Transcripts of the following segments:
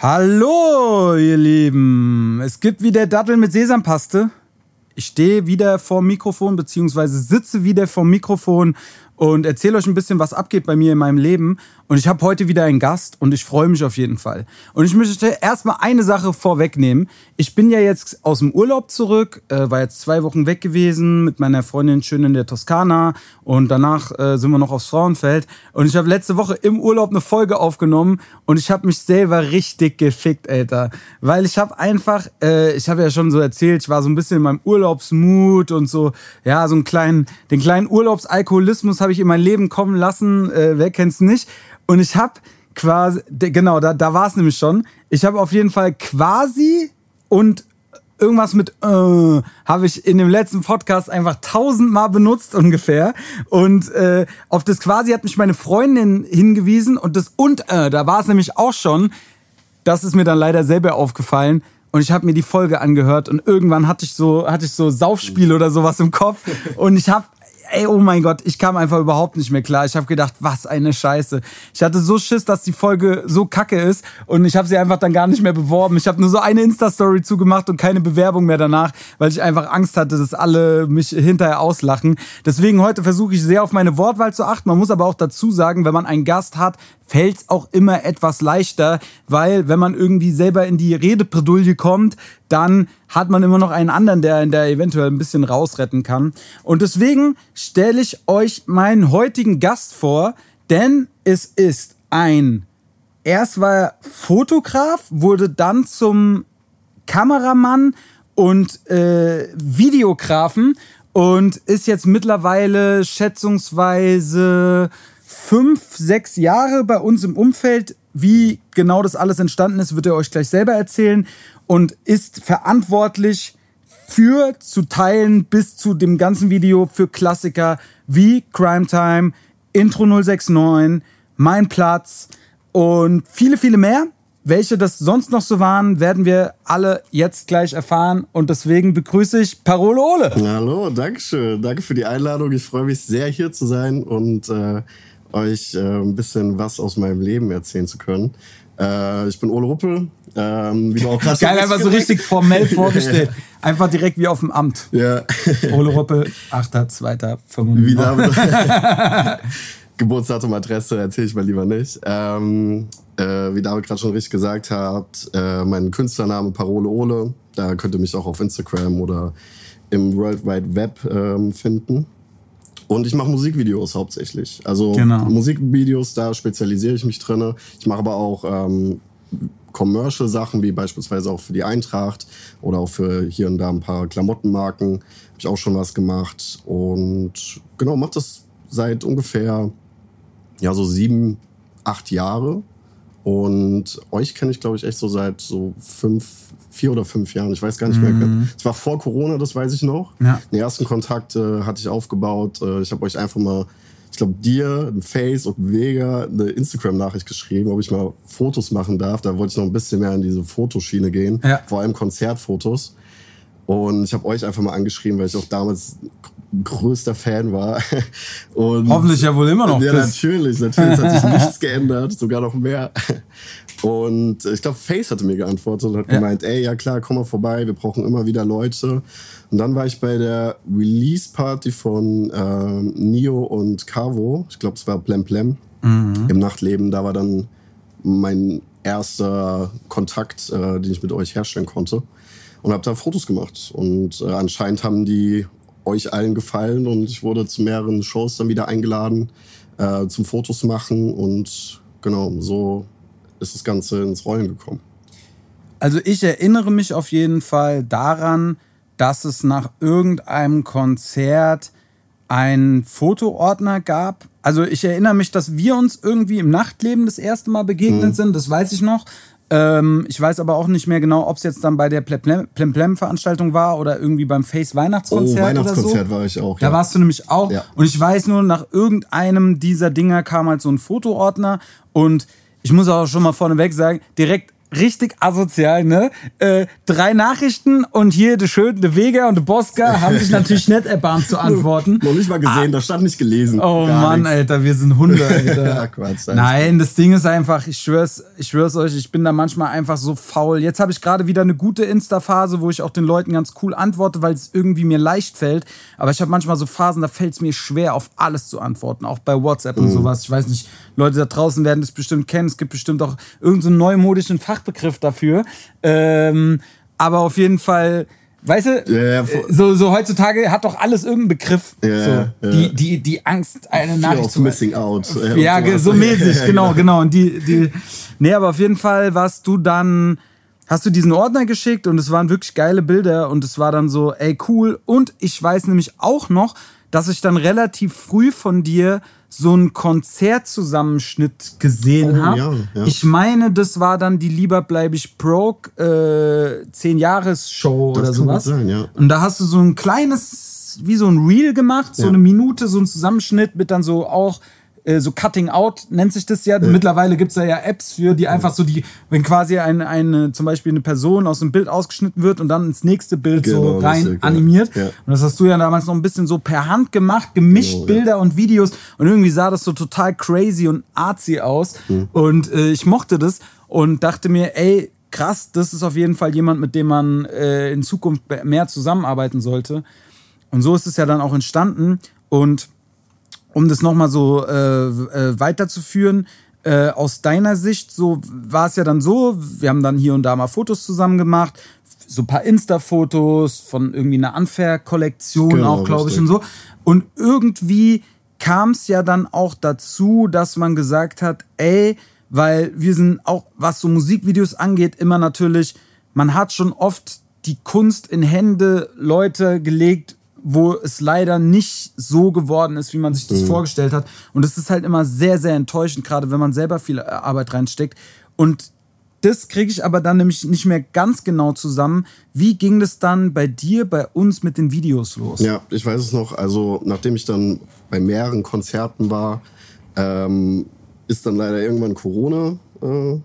Hallo, ihr Lieben. Es gibt wieder Datteln mit Sesampaste. Ich stehe wieder vor Mikrofon, beziehungsweise sitze wieder vor Mikrofon und erzähle euch ein bisschen, was abgeht bei mir in meinem Leben. Und ich habe heute wieder einen Gast und ich freue mich auf jeden Fall. Und ich möchte erstmal eine Sache vorwegnehmen. Ich bin ja jetzt aus dem Urlaub zurück, äh, war jetzt zwei Wochen weg gewesen mit meiner Freundin schön in der Toskana und danach äh, sind wir noch aufs Frauenfeld. Und ich habe letzte Woche im Urlaub eine Folge aufgenommen und ich habe mich selber richtig gefickt, Alter. Weil ich habe einfach, äh, ich habe ja schon so erzählt, ich war so ein bisschen in meinem Urlaubsmut und so, ja, so einen kleinen, den kleinen Urlaubsalkoholismus habe ich in mein Leben kommen lassen. Äh, wer kennt's nicht? Und ich habe quasi, genau, da, da war es nämlich schon. Ich habe auf jeden Fall quasi und irgendwas mit äh, habe ich in dem letzten Podcast einfach tausendmal benutzt ungefähr. Und äh, auf das quasi hat mich meine Freundin hingewiesen und das und äh, da war es nämlich auch schon. Das ist mir dann leider selber aufgefallen. Und ich habe mir die Folge angehört und irgendwann hatte ich so hatte ich so Saufspiel oder sowas im Kopf und ich habe ey, oh mein Gott, ich kam einfach überhaupt nicht mehr klar. Ich habe gedacht, was eine Scheiße. Ich hatte so Schiss, dass die Folge so kacke ist und ich habe sie einfach dann gar nicht mehr beworben. Ich habe nur so eine Insta-Story zugemacht und keine Bewerbung mehr danach, weil ich einfach Angst hatte, dass alle mich hinterher auslachen. Deswegen heute versuche ich sehr auf meine Wortwahl zu achten. Man muss aber auch dazu sagen, wenn man einen Gast hat, fällt es auch immer etwas leichter, weil wenn man irgendwie selber in die Redebredouille kommt, dann hat man immer noch einen anderen, der in der eventuell ein bisschen rausretten kann. Und deswegen stelle ich euch meinen heutigen Gast vor, denn es ist ein, erst war er Fotograf, wurde dann zum Kameramann und äh, Videografen und ist jetzt mittlerweile schätzungsweise fünf, sechs Jahre bei uns im Umfeld. Wie genau das alles entstanden ist, wird er euch gleich selber erzählen und ist verantwortlich für zu teilen bis zu dem ganzen Video für Klassiker wie Crime Time, Intro 069, Mein Platz und viele, viele mehr. Welche das sonst noch so waren, werden wir alle jetzt gleich erfahren. Und deswegen begrüße ich Parole Ole. Hallo, danke schön. Danke für die Einladung. Ich freue mich sehr, hier zu sein und äh, euch äh, ein bisschen was aus meinem Leben erzählen zu können. Äh, ich bin Ole Ruppel. Ähm, wie auch gerade Geil, einfach so richtig formell vorgestellt. Einfach direkt wie auf dem Amt. Ja. Ole Ruppel, 8.2.95. Geburtsdatum, Adresse erzähle ich mal lieber nicht. Ähm, äh, wie David gerade schon richtig gesagt hat, äh, mein Künstlername Parole Ole. Da könnt ihr mich auch auf Instagram oder im World Wide Web ähm, finden. Und ich mache Musikvideos hauptsächlich. Also genau. Musikvideos, da spezialisiere ich mich drin. Ich mache aber auch ähm, Commercial-Sachen, wie beispielsweise auch für die Eintracht oder auch für hier und da ein paar Klamottenmarken. Habe ich auch schon was gemacht. Und genau, mache das seit ungefähr ja, so sieben, acht Jahre. Und euch kenne ich, glaube ich, echt so seit so fünf, vier oder fünf Jahren. Ich weiß gar nicht mhm. mehr. Es war vor Corona, das weiß ich noch. Ja. Den ersten Kontakt äh, hatte ich aufgebaut. Äh, ich habe euch einfach mal, ich glaube, dir, ein Face und Vega eine Instagram-Nachricht geschrieben, ob ich mal Fotos machen darf. Da wollte ich noch ein bisschen mehr in diese Fotoschiene gehen. Ja. Vor allem Konzertfotos. Und ich habe euch einfach mal angeschrieben, weil ich auch damals größter Fan war. Und Hoffentlich ja wohl immer noch. Ja, natürlich. Natürlich hat sich nichts geändert, sogar noch mehr. Und ich glaube, Face hatte mir geantwortet und hat ja. gemeint, ey, ja klar, komm mal vorbei, wir brauchen immer wieder Leute. Und dann war ich bei der Release-Party von ähm, Nio und Cavo. Ich glaube, es war Plem Plem mhm. im Nachtleben. Da war dann mein erster Kontakt, äh, den ich mit euch herstellen konnte. Und habe da Fotos gemacht. Und äh, anscheinend haben die euch allen gefallen und ich wurde zu mehreren Shows dann wieder eingeladen äh, zum Fotos machen und genau, so ist das Ganze ins Rollen gekommen. Also ich erinnere mich auf jeden Fall daran, dass es nach irgendeinem Konzert einen Fotoordner gab. Also ich erinnere mich, dass wir uns irgendwie im Nachtleben das erste Mal begegnet mhm. sind, das weiß ich noch. Ähm, ich weiß aber auch nicht mehr genau, ob es jetzt dann bei der Plemplem-Veranstaltung war oder irgendwie beim Face Weihnachtskonzert. Oh, Weihnachtskonzert so. war ich auch. Da warst du nämlich auch. Ja. Und ich weiß nur, nach irgendeinem dieser Dinger kam halt so ein Fotoordner und ich muss auch schon mal vorneweg sagen, direkt richtig asozial, ne? Äh, drei Nachrichten und hier der Schön, der Weger und der Boska haben sich natürlich nicht erbarmt zu antworten. Noch nicht mal gesehen, da stand nicht gelesen. Oh Mann, nichts. Alter, wir sind Hunde, Alter. Ja, Quatsch, Nein, das Ding ist einfach, ich schwör's, ich schwör's euch, ich bin da manchmal einfach so faul. Jetzt habe ich gerade wieder eine gute Insta-Phase, wo ich auch den Leuten ganz cool antworte, weil es irgendwie mir leicht fällt. Aber ich habe manchmal so Phasen, da fällt es mir schwer, auf alles zu antworten, auch bei WhatsApp und sowas. Ich weiß nicht, Leute da draußen werden das bestimmt kennen. Es gibt bestimmt auch irgendeinen so neumodischen Fachbegriff dafür. Ähm, aber auf jeden Fall. Weißt du, Ja, ja, äh, so, so heutzutage hat doch alles irgendeinen Begriff. Ja, so. Die, die, die Angst, eine Fear Nachricht zu missing out. ja, so mäßig, Ja, genau, genau. Und die, die, nee, aber auf jeden Fall warst du dann, hast du diesen Ordner geschickt und es waren wirklich geile Bilder und es war dann so, ey, cool. Und ich weiß nämlich auch noch, dass ich dann relativ früh von dir so einen Konzertzusammenschnitt gesehen Oh, habe. ja, ja. Ich meine, das war dann die Lieber bleib ich broke äh, 10-Jahres-Show Das oder sowas. sein, ja. Und da hast du so ein kleines, wie so ein Reel gemacht, so eine Minute, so ein Zusammenschnitt mit dann so auch äh, so Cutting Out nennt sich das ja. Mittlerweile gibt es da ja Apps für, die einfach so die, wenn quasi eine, eine, zum Beispiel eine Person aus dem Bild ausgeschnitten wird und dann ins nächste Bild so Genau, rein richtig, ja. animiert. Ja. Und das hast du ja damals noch ein bisschen so per Hand gemacht, gemischt Genau, ja. Bilder und Videos und irgendwie sah das so total crazy und artsy aus. Mhm. Und äh, ich mochte das und dachte mir, ey, krass, das ist auf jeden Fall jemand, mit dem man äh, in Zukunft mehr zusammenarbeiten sollte. Und so ist es ja dann auch entstanden. Und um das nochmal so äh, äh, weiterzuführen, äh, aus deiner Sicht, so war es ja dann so, wir haben dann hier und da mal Fotos zusammen gemacht, so ein paar Insta-Fotos von irgendwie einer Unfair-Kollektion Genau, auch, glaube ich, und so. Und irgendwie kam es ja dann auch dazu, dass man gesagt hat, ey, weil wir sind auch, was so Musikvideos angeht, immer natürlich, man hat schon oft die Kunst in Hände Leute gelegt, wo es leider nicht so geworden ist, wie man sich das vorgestellt hat. Und es ist halt immer sehr, sehr enttäuschend, gerade wenn man selber viel Arbeit reinsteckt. Und das kriege ich aber dann nämlich nicht mehr ganz genau zusammen. Wie ging das dann bei dir, bei uns mit den Videos los? Ja, ich weiß es noch. Also, nachdem ich dann bei mehreren Konzerten war, ähm, ist dann leider irgendwann Corona. Äh,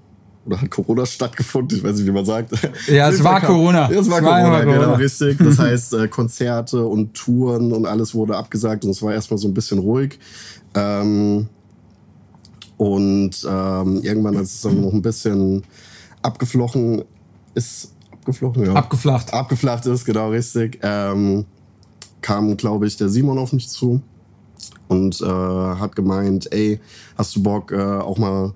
oder hat Corona stattgefunden? Ich weiß nicht, wie man sagt. Ja, es war Corona. Ja, es war Es war Corona, immer Corona. genau, richtig. Das heißt, äh, Konzerte und Touren und alles wurde abgesagt und es war erstmal so ein bisschen ruhig. Ähm, und ähm, irgendwann, als es dann noch ein bisschen abgeflochen ist, abgeflochen, ja. Abgeflacht. abgeflacht ist, genau richtig, ähm, kam, glaube ich, der Simon auf mich zu und äh, hat gemeint, ey, hast du Bock, äh, auch mal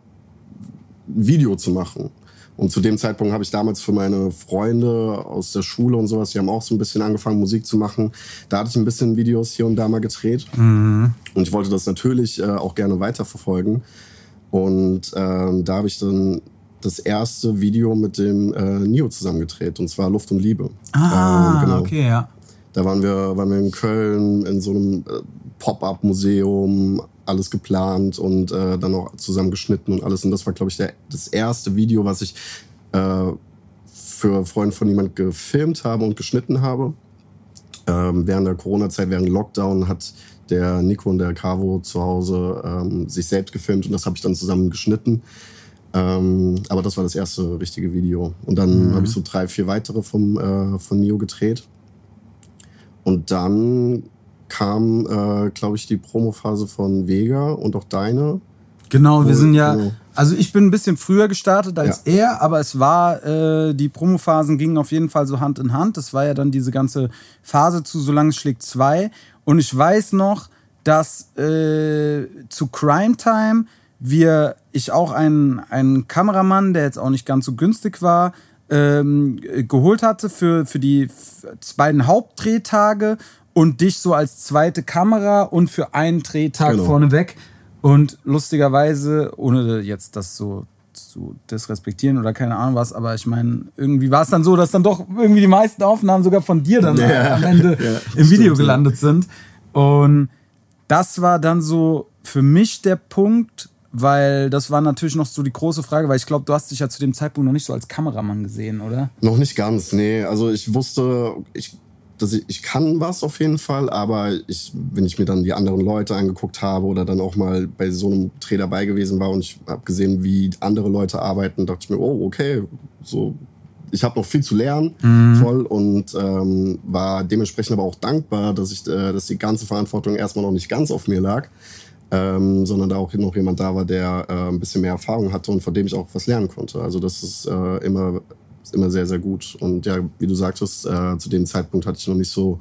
ein Video zu machen? Und zu dem Zeitpunkt habe ich damals für meine Freunde aus der Schule und sowas, die haben auch so ein bisschen angefangen, Musik zu machen. Da hatte ich ein bisschen Videos hier und da mal gedreht. Und ich wollte das natürlich äh, auch gerne weiterverfolgen. Und ähm, da habe ich dann das erste Video mit dem äh, Nio zusammen gedreht, und zwar Luft und Liebe. Ah, Ähm, genau. okay, ja. Da waren wir, waren wir in Köln in so einem äh, Pop-up-Museum, alles geplant und äh, dann auch zusammen geschnitten und alles. Und das war, glaube ich, der, das erste Video, was ich äh, für Freunde von jemand gefilmt habe und geschnitten habe. Ähm, während der Corona-Zeit, während Lockdown, hat der Nico und der Cavo zu Hause ähm, sich selbst gefilmt und das habe ich dann zusammen geschnitten. Ähm, aber das war das erste richtige Video. Und dann habe ich so drei, vier weitere vom, äh, von Nio gedreht. Und dann kam, äh, glaube ich, die Promophase von Vega und auch deine. Genau, wir sind ja, genau. also ich bin ein bisschen früher gestartet als er, aber es war, äh, die Promophasen gingen auf jeden Fall so Hand in Hand. Das war ja dann diese ganze Phase zu Solange es schlägt 2. Und ich weiß noch, dass äh, zu Crime Time wir, ich auch einen, einen Kameramann, der jetzt auch nicht ganz so günstig war, ähm, äh, geholt hatte für, für die beiden Hauptdrehtage und dich so als zweite Kamera und für einen Drehtag Genau. vorneweg. Und lustigerweise, ohne jetzt das so zu disrespektieren oder keine Ahnung was, aber ich meine, irgendwie war es dann so, dass dann doch irgendwie die meisten Aufnahmen sogar von dir dann Ja, am Ende ja, im Video stimmt, ja. gelandet sind. Und das war dann so für mich der Punkt, weil das war natürlich noch so die große Frage, weil ich glaube, du hast dich ja zu dem Zeitpunkt noch nicht so als Kameramann gesehen, oder? Noch nicht ganz, nee. Also ich wusste, ich dass ich, ich kann was auf jeden Fall, aber ich, wenn ich mir dann die anderen Leute angeguckt habe oder dann auch mal bei so einem Dreh dabei gewesen war und ich habe gesehen, wie andere Leute arbeiten, dachte ich mir, oh, okay, so ich habe noch viel zu lernen, mhm. voll und ähm, war dementsprechend aber auch dankbar, dass ich, äh, dass die ganze Verantwortung erstmal noch nicht ganz auf mir lag, ähm, sondern da auch noch jemand da war, der äh, ein bisschen mehr Erfahrung hatte und von dem ich auch was lernen konnte. Also das ist äh, immer ist immer sehr, sehr gut. Und ja, wie du sagtest, äh, zu dem Zeitpunkt hatte ich noch nicht so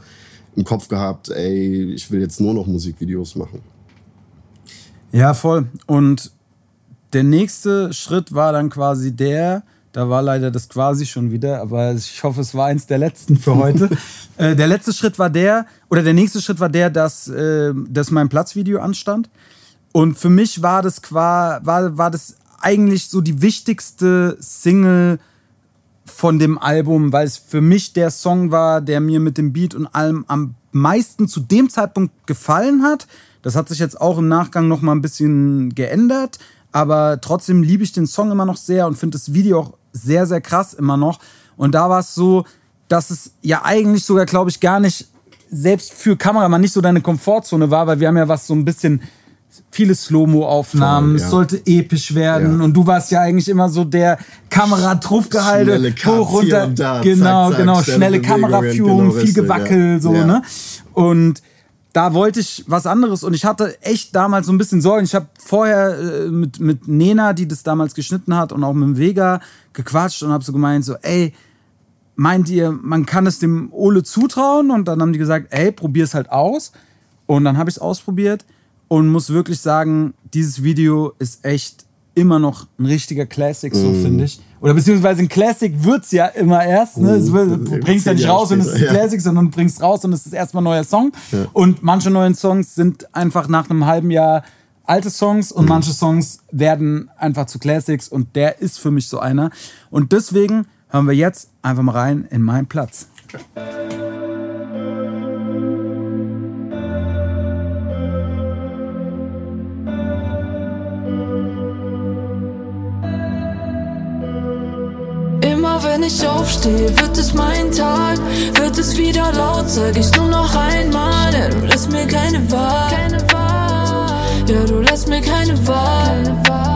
im Kopf gehabt, ey, ich will jetzt nur noch Musikvideos machen. Ja, voll. Und der nächste Schritt war dann quasi der, da war leider das quasi schon wieder, aber ich hoffe, es war eins der letzten für heute. äh, der letzte Schritt war der, oder der nächste Schritt war der, dass, äh, dass mein Platzvideo anstand. Und für mich war das, qua, war, war das eigentlich so die wichtigste Single, von dem Album, weil es für mich der Song war, der mir mit dem Beat und allem am meisten zu dem Zeitpunkt gefallen hat. Das hat sich jetzt auch im Nachgang noch mal ein bisschen geändert, aber trotzdem liebe ich den Song immer noch sehr und finde das Video auch sehr, sehr krass immer noch. Und da war es so, dass es ja eigentlich sogar, glaube ich, gar nicht selbst für Kameramann nicht so deine Komfortzone war, weil wir haben ja was so ein bisschen viele Slow-Mo-Aufnahmen, ja. es sollte episch werden. Ja. Und du warst ja eigentlich immer so der Kameratruffgehalte, hoch runter. Da, genau, zack, zack, genau, schnelle Kameraführung, genau, viel Gewackel, ja. so, ne? Und da wollte ich was anderes und ich hatte echt damals so ein bisschen Sorgen. Ich habe vorher äh, mit, mit Nena, die das damals geschnitten hat, und auch mit dem Vega gequatscht und habe so gemeint, so, ey, meint ihr, man kann es dem Ole zutrauen? Und dann haben die gesagt, ey, probier es halt aus. Und dann habe ich es ausprobiert und muss wirklich sagen, dieses Video ist echt immer noch ein richtiger Classic, so mm. finde ich. Oder beziehungsweise ein Classic wird es ja immer erst. Ne? Mm. Du bringst ja nicht raus und es ist ein Classic, sondern du bringst raus und es ist erstmal ein neuer Song. Ja. Und manche neuen Songs sind einfach nach einem halben Jahr alte Songs und mm. manche Songs werden einfach zu Classics und der ist für mich so einer. Und deswegen hören wir jetzt einfach mal rein in meinen Platz. Okay. Wenn ich aufstehe, wird es mein Tag. Wird es wieder laut, sag ich nur noch einmal. Ja, du lässt mir keine Wahl. Ja, du lässt mir keine Wahl.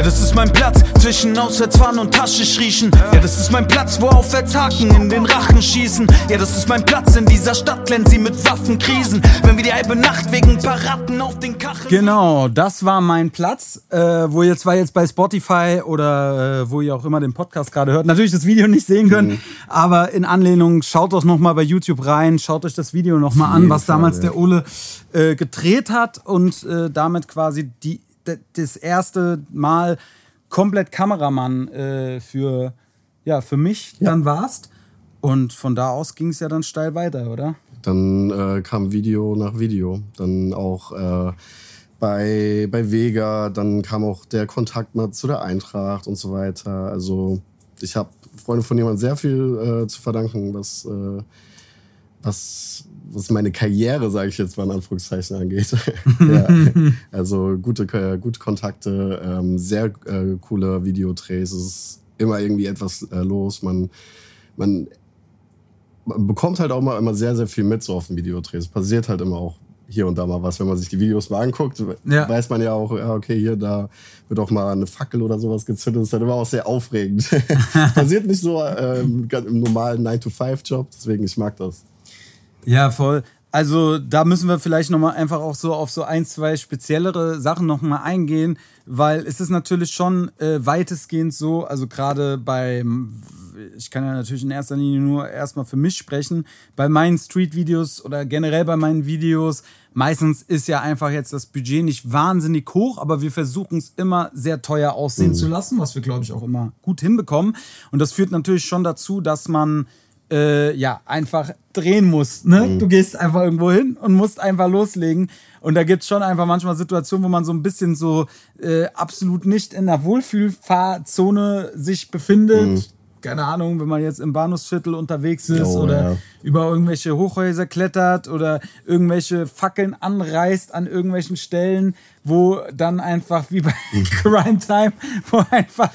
Ja, das ist mein Platz zwischen Auswärtsfahren und Tasche riechen. Ja, das ist mein Platz, wo Aufwärtshaken in den Rachen schießen. Ja, das ist mein Platz in dieser Stadt, glänzt sie mit Waffenkrisen. Wenn wir die halbe Nacht wegen Paraden auf den Kacheln. Genau, das war mein Platz, äh, wo ihr zwar jetzt bei Spotify oder äh, wo ihr auch immer den Podcast gerade hört, natürlich das Video nicht sehen könnt, mhm. aber in Anlehnung, schaut doch nochmal bei YouTube rein, schaut euch das Video nochmal an, was damals der Ole äh, gedreht hat und äh, damit quasi die das erste Mal komplett Kameramann äh, für, ja, für mich ja. dann warst. Und von da aus ging es ja dann steil weiter, oder? Dann äh, kam Video nach Video. Dann auch äh, bei, bei Vega, dann kam auch der Kontakt mal zu der Eintracht und so weiter. Also ich habe Freunde von jemandem sehr viel äh, zu verdanken, was, äh, was was meine Karriere, sage ich jetzt mal in Anführungszeichen, angeht. ja. Also gute, gute Kontakte, ähm, sehr äh, coole Videodrehs. Es ist immer irgendwie etwas äh, los. Man, man, man, bekommt halt auch mal immer sehr, sehr viel mit so auf den Videodrehs. Es passiert halt immer auch hier und da mal was. Wenn man sich die Videos mal anguckt, ja. weiß man ja auch, ja, okay, hier, da wird auch mal eine Fackel oder sowas gezündet. Das ist dann immer auch sehr aufregend. passiert nicht so ähm, im normalen 9-to-5-Job, deswegen ich mag das. Ja, voll. Also da müssen wir vielleicht nochmal einfach auch so auf so ein, zwei speziellere Sachen nochmal eingehen, weil es ist natürlich schon äh, weitestgehend so, also gerade bei, ich kann ja natürlich in erster Linie nur erstmal für mich sprechen, bei meinen Street-Videos oder generell bei meinen Videos, meistens ist ja einfach jetzt das Budget nicht wahnsinnig hoch, aber wir versuchen es immer sehr teuer aussehen mhm. zu lassen, was wir, glaube ich, auch immer gut hinbekommen. Und das führt natürlich schon dazu, dass man äh, ja, einfach drehen musst. Ne? Mhm. Du gehst einfach irgendwo hin und musst einfach loslegen. Und da gibt es schon einfach manchmal Situationen, wo man so ein bisschen so äh, absolut nicht in der Wohlfühlfahrzone sich befindet. Mhm. Keine Ahnung, wenn man jetzt im Bahnhofsviertel unterwegs ist Oh, oder ja. über irgendwelche Hochhäuser klettert oder irgendwelche Fackeln anreißt an irgendwelchen Stellen, wo dann einfach wie bei Crime Time, wo einfach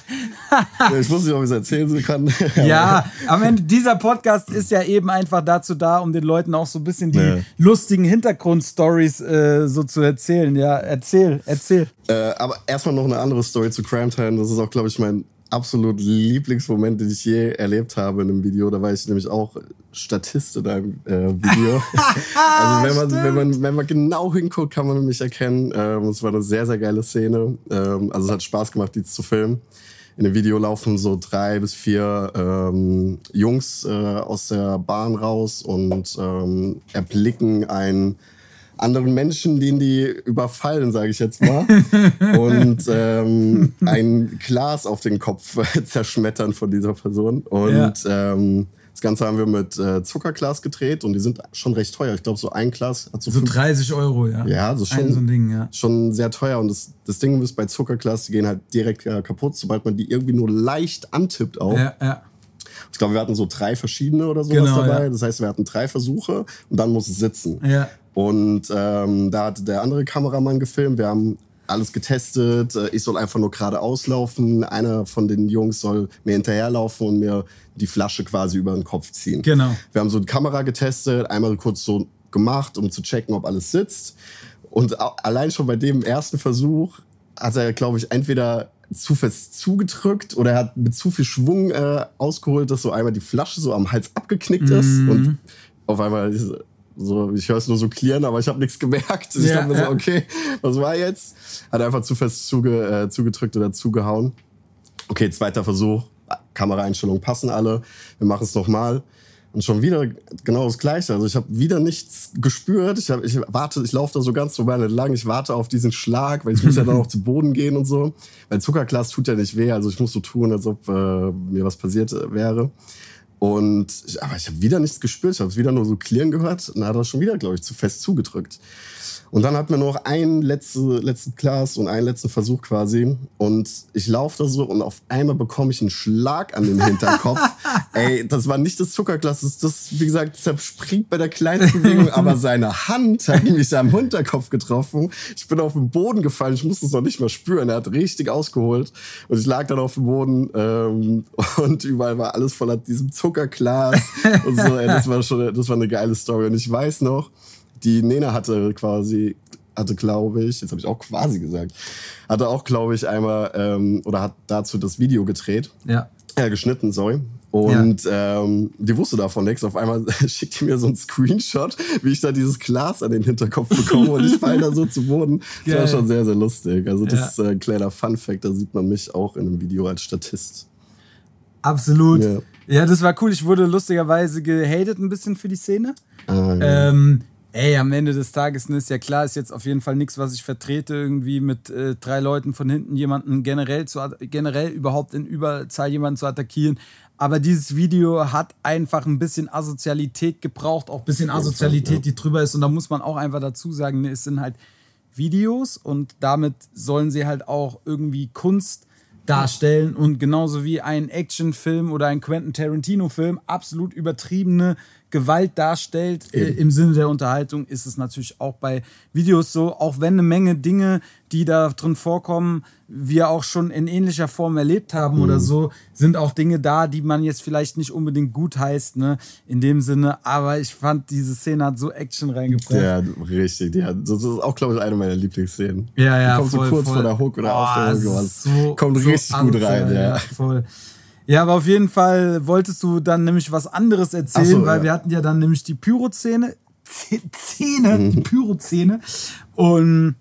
Ich wusste nicht, ob ich es erzählen so kann. ja, am Ende dieser Podcast ist ja eben einfach dazu da, um den Leuten auch so ein bisschen die Ja. lustigen Hintergrundstories äh, so zu erzählen. Ja, erzähl, erzähl. Äh, aber erstmal noch eine andere Story zu Crime Time. Das ist auch, glaube ich, mein absolut Lieblingsmoment, den ich je erlebt habe in einem Video. Da war ich nämlich auch Statist in einem äh, Video. also wenn man, wenn, man, wenn man genau hinguckt, kann man mich erkennen. Ähm, es war eine sehr, sehr geile Szene. Ähm, also es hat Spaß gemacht, die zu filmen. In dem Video laufen so drei bis vier ähm, Jungs äh, aus der Bahn raus und ähm, erblicken einen anderen Menschen, den die überfallen, sage ich jetzt mal, und ähm, ein Glas auf den Kopf zerschmettern von dieser Person. Und ähm, das Ganze haben wir mit äh, Zuckerglas gedreht und die sind schon recht teuer. Ich glaube, so ein Glas hat so, So fünf- 30 Euro, ja. ja, Ein schon, so ein Ding, ja. schon sehr teuer. Und das, das Ding ist bei Zuckerglas, die gehen halt direkt äh, kaputt, sobald man die irgendwie nur leicht antippt auch. Ja, ja. Ich glaube, wir hatten so drei verschiedene oder sowas Genau, dabei. ja. Das heißt, wir hatten drei Versuche und dann muss es sitzen. Ja. Und ähm, da hat der andere Kameramann gefilmt. Wir haben alles getestet. Äh, Ich soll einfach nur geradeaus laufen. Einer von den Jungs soll mir hinterherlaufen und mir die Flasche quasi über den Kopf ziehen. Genau. Wir haben so die Kamera getestet, einmal kurz so gemacht, um zu checken, ob alles sitzt. Und allein schon bei dem ersten Versuch hat er, glaube ich, entweder zu fest zugedrückt oder er hat mit zu viel Schwung äh, ausgeholt, dass so einmal die Flasche so am Hals abgeknickt ist. Mhm. Und auf einmal ist so, ich höre es nur so klirren, aber ich habe nichts gemerkt. Ich Ja, dachte mir ja. so, okay, was war jetzt? Hat einfach zu fest zuge, äh, zugedrückt oder zugehauen. Okay, zweiter Versuch. Kameraeinstellungen passen alle. Wir machen es nochmal. Und schon wieder genau das Gleiche. Also ich habe wieder nichts gespürt. Ich, hab, ich warte, ich laufe da so ganz normal entlang. Ich warte auf diesen Schlag, weil ich muss ja dann auch zu Boden gehen und so. Weil Zuckerglas tut ja nicht weh. Also ich muss so tun, als ob äh, mir was passiert äh, wäre. Und ich, aber ich habe wieder nichts gespürt. Ich habe wieder nur so klirren gehört. Und dann hat er schon wieder, glaube ich, zu fest zugedrückt. Und dann hat mir noch ein letzte, letzten Glas und einen letzten Versuch quasi. Und ich laufe da so und auf einmal bekomme ich einen Schlag an den Hinterkopf. Ey, das war nicht das Zuckerglas, das, das wie gesagt, zerspringt bei der kleinsten Bewegung, aber seine Hand hat mich am Hinterkopf getroffen. Ich bin auf den Boden gefallen, ich musste es noch nicht mal spüren. Er hat richtig ausgeholt. Und ich lag dann auf dem Boden ähm, und überall war alles voller diesem Zuckerglas. und so, ey, das war schon, das war eine geile Story. Und ich weiß noch, die Nena hatte quasi, hatte glaube ich, jetzt habe ich auch quasi gesagt, hatte auch glaube ich einmal ähm, oder hat dazu das Video gedreht, Ja. äh, geschnitten, sorry. Und ähm, die wusste davon nichts. Auf einmal schickt die mir so einen Screenshot, wie ich da dieses Glas an den Hinterkopf bekomme und ich falle da so zu Boden. Das war Geil. schon sehr, sehr lustig. Also das Ja. ist äh, ein kleiner Fun-Fact, da sieht man mich auch in einem Video als Statist. Absolut. Ja. Ja. das war cool. Ich wurde lustigerweise gehatet ein bisschen für die Szene. Ja. Ähm, ey, am Ende des Tages ne, ist ja klar, ist jetzt auf jeden Fall nichts, was ich vertrete, irgendwie mit äh, drei Leuten von hinten jemanden generell zu generell überhaupt in Überzahl jemanden zu attackieren. Aber dieses Video hat einfach ein bisschen Asozialität gebraucht, auch ein bisschen Asozialität, die drüber ist. Und da muss man auch einfach dazu sagen, ne, es sind halt Videos und damit sollen sie halt auch irgendwie Kunst darstellen. Und genauso wie ein Actionfilm oder ein Quentin Tarantino-Film absolut übertriebene Gewalt darstellt äh, im Sinne der Unterhaltung, ist es natürlich auch bei Videos so, auch wenn eine Menge Dinge, die da drin vorkommen, wir auch schon in ähnlicher Form erlebt haben oder so, sind auch Dinge da, die man jetzt vielleicht nicht unbedingt gut heißt, ne, in dem Sinne, aber ich fand, diese Szene hat so Action reingebracht. Ja, richtig. Die hat, das ist auch, glaube ich, eine meiner Lieblingsszenen. Ja, ja, Die kommt voll, so kurz voll. vor der Hook oder Oh, auf der Hook. so- kommt so richtig gut rein, ja. Voll. Ja, aber auf jeden Fall wolltest du dann nämlich was anderes erzählen, so, weil ja. wir hatten ja dann nämlich die Pyro-Szene, Z- Szene, Mhm. die Pyro-Szene und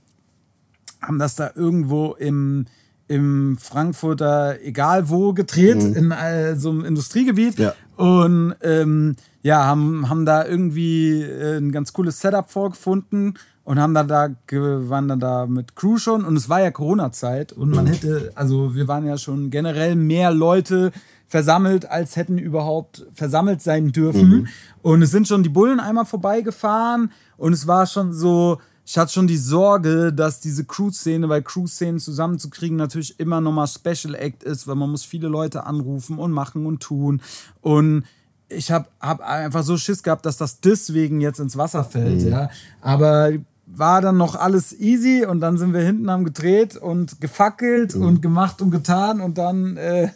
haben das da irgendwo im, im Frankfurter, egal wo, gedreht, in äh, so einem Industriegebiet. Mhm. Ja. Und ähm, ja, haben, haben da irgendwie äh, ein ganz cooles Setup vorgefunden und haben dann da, waren dann da mit Crew schon und es war ja Corona-Zeit und man hätte, also wir waren ja schon generell mehr Leute versammelt, als hätten überhaupt versammelt sein dürfen. Und es sind schon die Bullen einmal vorbeigefahren und es war schon so, ich hatte schon die Sorge, dass diese Crew-Szene, weil Crew-Szenen zusammenzukriegen natürlich immer nochmal Special Act ist, weil man muss viele Leute anrufen und machen und tun. Und ich habe hab einfach so Schiss gehabt, dass das deswegen jetzt ins Wasser fällt, mhm. ja. Aber war dann noch alles easy und dann sind wir hinten am gedreht und gefackelt mhm. und gemacht und getan und dann äh,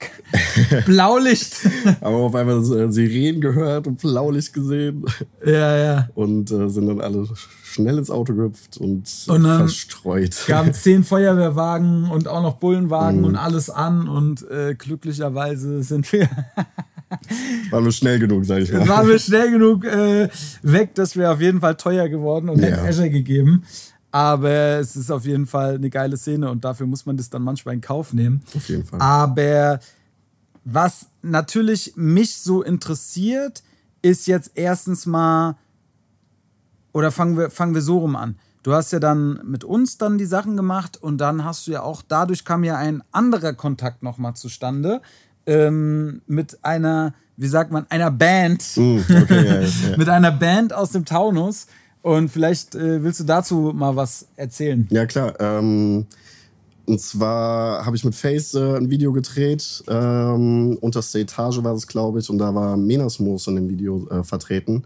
Blaulicht. Aber auf einmal äh, Sirenen gehört und Blaulicht gesehen. Ja, ja. Und äh, sind dann alle schnell ins Auto gehüpft und, und verstreut. gaben zehn Feuerwehrwagen und auch noch Bullenwagen mhm. und alles an und äh, glücklicherweise sind wir. Waren wir schnell genug, sag ich mal. Waren wir schnell genug äh, weg, dass wir auf jeden Fall teuer geworden und ja. hätten Escher gegeben. Aber es ist auf jeden Fall eine geile Szene und dafür muss man das dann manchmal in Kauf nehmen. Auf jeden Fall. Aber was natürlich mich so interessiert, ist jetzt erstens mal, oder fangen wir, fangen wir so rum an. Du hast ja dann mit uns dann die Sachen gemacht und dann hast du ja auch, dadurch kam ja ein anderer Kontakt nochmal zustande ähm, mit einer, wie sagt man, einer Band. Mm, okay, ja, ja. mit einer Band aus dem Taunus. Und vielleicht äh, willst du dazu mal was erzählen. Ja, klar. Ähm, und zwar habe ich mit Face äh, ein Video gedreht. Ähm, unterste Etage war es, glaube ich. Und da war Menasmos in dem Video äh, vertreten.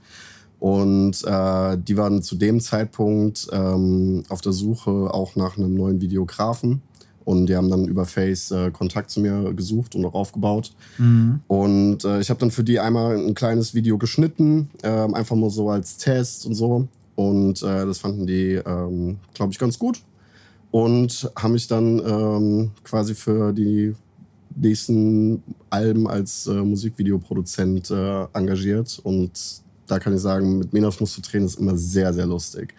Und äh, die waren zu dem Zeitpunkt ähm, auf der Suche auch nach einem neuen Videografen. Und die haben dann über Face äh, Kontakt zu mir gesucht und auch aufgebaut. Mhm. Und äh, ich habe dann für die einmal ein kleines Video geschnitten, äh, einfach mal so als Test und so. Und äh, das fanden die, ähm, glaube ich, ganz gut. Und haben mich dann ähm, quasi für die nächsten Alben als äh, Musikvideoproduzent äh, engagiert. Und da kann ich sagen, mit Menos musst du drehen, ist immer sehr, sehr lustig.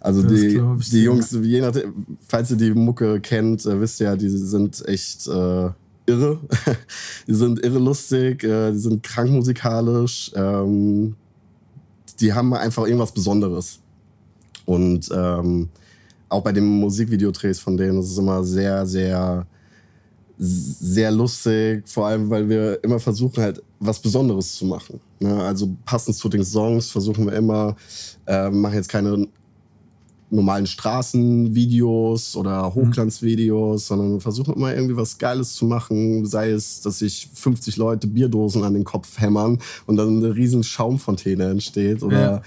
Also das die, die Jungs, je nach, falls ihr die Mucke kennt, äh, wisst ihr ja, die sind echt äh, irre. die sind irre lustig, äh, die sind krank musikalisch. Ähm, die haben einfach irgendwas Besonderes. Und ähm, auch bei den Musikvideodrehs von denen ist es immer sehr, sehr, sehr lustig. Vor allem, weil wir immer versuchen, halt was Besonderes zu machen. Ne? Also passend zu den Songs versuchen wir immer, äh, machen jetzt keine normalen Straßenvideos oder mhm. Hochglanzvideos, mhm. sondern wir versuchen immer irgendwie was Geiles zu machen. Sei es, dass sich 50 Leute Bierdosen an den Kopf hämmern und dann eine riesen Schaumfontäne entsteht. Oder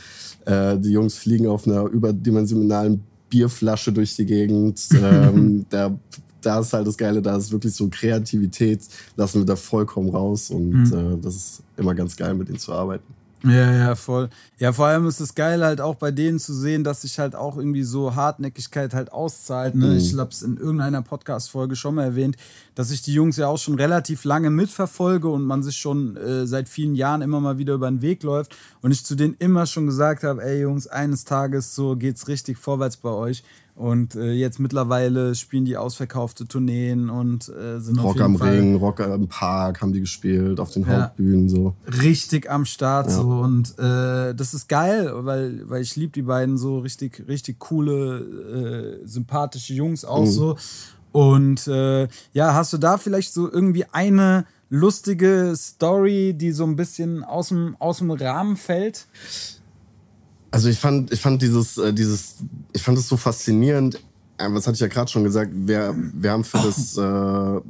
ja. äh, die Jungs fliegen auf einer überdimensionalen Bierflasche durch die Gegend. ähm, da, da ist halt das Geile, da ist wirklich so Kreativität, lassen wir da vollkommen raus und mhm. äh, das ist immer ganz geil, mit ihnen zu arbeiten. Ja, ja, voll. Ja, vor allem ist es geil, halt auch bei denen zu sehen, dass sich halt auch irgendwie so Hartnäckigkeit halt auszahlt. Ne? Mhm. Ich habe es in irgendeiner Podcast-Folge schon mal erwähnt, dass ich die Jungs ja auch schon relativ lange mitverfolge und man sich schon äh, seit vielen Jahren immer mal wieder über den Weg läuft. Und ich zu denen immer schon gesagt habe, ey Jungs, eines Tages so geht's richtig vorwärts bei euch. Und äh, jetzt mittlerweile spielen die ausverkaufte Tourneen und äh, sind Rock am Fall Ring, Rock am Park haben die gespielt, auf den ja, Hauptbühnen so. Richtig am Start ja. so. Und äh, das ist geil, weil, weil ich liebe die beiden so richtig, richtig coole, äh, sympathische Jungs auch mhm. so. Und äh, ja, hast du da vielleicht so irgendwie eine lustige Story, die so ein bisschen aus dem, aus dem Rahmen fällt? Also ich fand, ich fand dieses, äh, dieses, ich fand es so faszinierend. Äh, was hatte ich ja gerade schon gesagt? Wir, wir haben für das äh,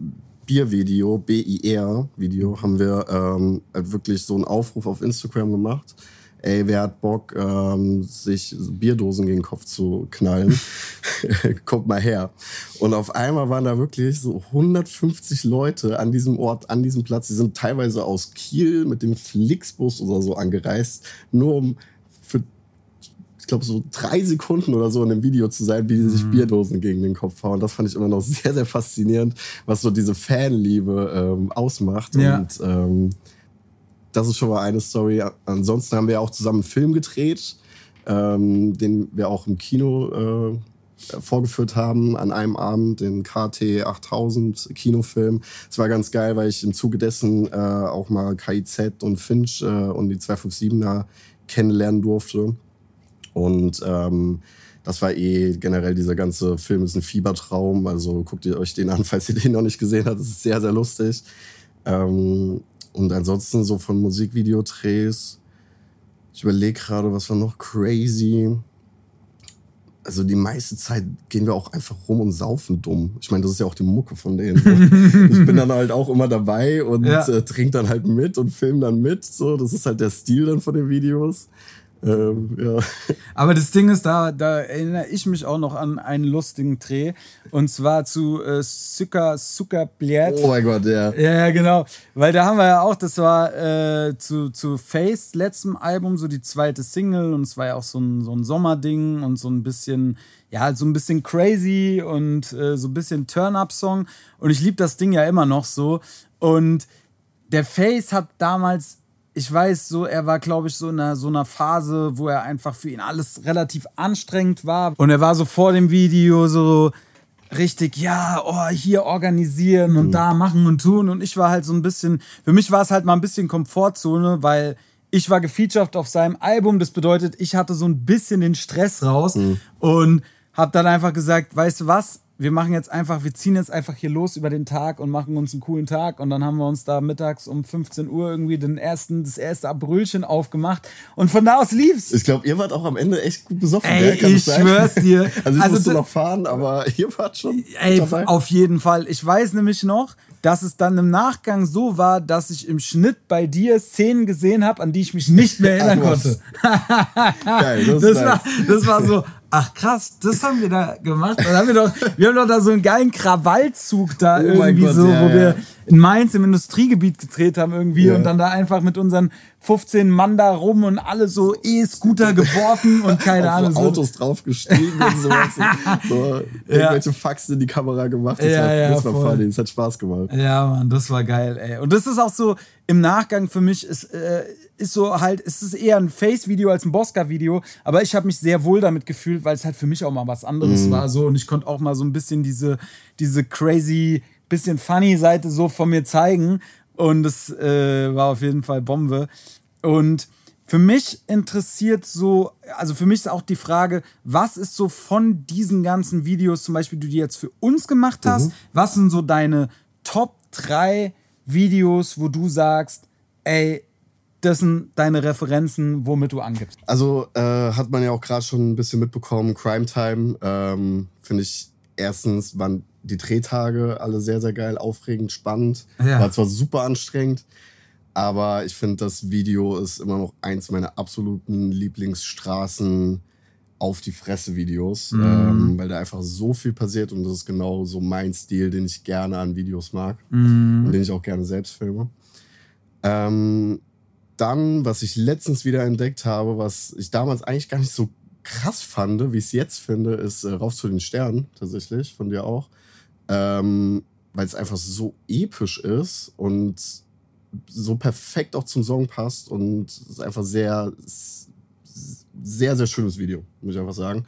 Biervideo, B-I-R-Video, haben wir ähm, halt wirklich so einen Aufruf auf Instagram gemacht. Ey, wer hat Bock, ähm, sich Bierdosen gegen den Kopf zu knallen? Kommt mal her. Und auf einmal waren da wirklich so 150 Leute an diesem Ort, an diesem Platz. Die sind teilweise aus Kiel mit dem Flixbus oder so angereist, nur um glaube, so drei Sekunden oder so in dem Video zu sein, wie die sich mhm. Bierdosen gegen den Kopf hauen. Das fand ich immer noch sehr, sehr faszinierend, was so diese Fanliebe ähm, ausmacht. Ja. Und ähm, das ist schon mal eine Story. Ansonsten haben wir auch zusammen einen Film gedreht, ähm, den wir auch im Kino äh, vorgeführt haben an einem Abend, den KT 8000 Kinofilm. Es war ganz geil, weil ich im Zuge dessen äh, auch mal KIZ und Finch äh, und die 257er kennenlernen durfte. Und ähm, das war eh generell dieser ganze Film ist ein Fiebertraum. Also guckt ihr euch den an, falls ihr den noch nicht gesehen habt. Das ist sehr, sehr lustig. Ähm, und ansonsten so von Musikvideodrehs. Ich überlege gerade, was war noch crazy. also die meiste Zeit gehen wir auch einfach rum und saufen dumm. Ich meine, das ist ja auch die Mucke von denen. So. ich bin dann halt auch immer dabei und ja. äh, trink dann halt mit und film dann mit. So, das ist halt der Stil dann von den Videos. Ähm, ja. Aber das Ding ist, da, da erinnere ich mich auch noch an einen lustigen Dreh. Und zwar zu äh, Zucker, Zuckerblät. Oh mein Gott, ja. Ja, genau. Weil da haben wir ja auch, das war äh, zu, zu Face letztem Album, so die zweite Single. Und es war ja auch so ein, so ein Sommerding und so ein bisschen, ja, so ein bisschen crazy und äh, so ein bisschen Turn-Up-Song. Und ich liebe das Ding ja immer noch so. Und der Face hat damals ich weiß so, er war, glaube ich, so in einer, so einer Phase, wo er einfach für ihn alles relativ anstrengend war. Und er war so vor dem Video so richtig, ja, oh, hier organisieren und mhm. da machen und tun. Und ich war halt so ein bisschen, für mich war es halt mal ein bisschen Komfortzone, weil ich war gefeatured auf seinem Album. Das bedeutet, ich hatte so ein bisschen den Stress raus mhm. und habe dann einfach gesagt, weißt du was, wir machen jetzt einfach, wir ziehen jetzt einfach hier los über den Tag und machen uns einen coolen Tag. Und dann haben wir uns da mittags um 15 Uhr irgendwie den ersten, das erste Abrüllchen aufgemacht. Und von da aus lief's. Ich glaube, ihr wart auch am Ende echt gut besoffen. Ey, ja, ich schwör's dir. also ich also, musste noch fahren, aber ihr wart schon ey, dabei. Auf jeden Fall. Ich weiß nämlich noch, dass es dann im Nachgang so war, dass ich im Schnitt bei dir Szenen gesehen habe, an die ich mich nicht mehr erinnern konnte. Geil, das, das, war, das war so, Ach krass, das haben wir da gemacht. Haben wir, doch, wir haben doch da so einen geilen Krawallzug da oh irgendwie Gott, so, ja, wo ja. wir in Mainz im Industriegebiet gedreht haben irgendwie ja. und dann da einfach mit unseren 15 Mann da rum und alle so E-Scooter geworfen und keine Ahnung. So Autos draufgestiegen und sowas. so, irgendwelche Faxen in die Kamera gemacht. Das, ja, hat, das war funny, das hat Spaß gemacht. Ja, Mann, das war geil, ey. Und das ist auch so im Nachgang für mich, ist, äh, ist so halt, es ist eher ein Face-Video als ein Bosca-Video, aber ich habe mich sehr wohl damit gefühlt, weil es halt für mich auch mal was anderes mhm. war so und ich konnte auch mal so ein bisschen diese, diese crazy, bisschen funny Seite so von mir zeigen und es äh, war auf jeden Fall Bombe und für mich interessiert so, also für mich ist auch die Frage, was ist so von diesen ganzen Videos, zum Beispiel, die du jetzt für uns gemacht hast, mhm. was sind so deine Top 3 Videos, wo du sagst, ey, das sind deine Referenzen, womit du angibst? Also äh, hat man ja auch gerade schon ein bisschen mitbekommen, Crime Time ähm, finde ich erstens waren die Drehtage alle sehr, sehr geil, aufregend, spannend. Ja. War zwar super anstrengend, aber ich finde, das Video ist immer noch eins meiner absoluten Lieblingsstraßen auf die Fresse Videos, mhm. ähm, weil da einfach so viel passiert und das ist genau so mein Stil, den ich gerne an Videos mag mhm. und den ich auch gerne selbst filme. Ähm, dann, was ich letztens wieder entdeckt habe, was ich damals eigentlich gar nicht so krass fand, wie ich es jetzt finde, ist äh, Rauf zu den Sternen, tatsächlich, von dir auch. Ähm, weil es einfach so episch ist und so perfekt auch zum Song passt und es ist einfach sehr, sehr, sehr schönes Video, muss ich einfach sagen.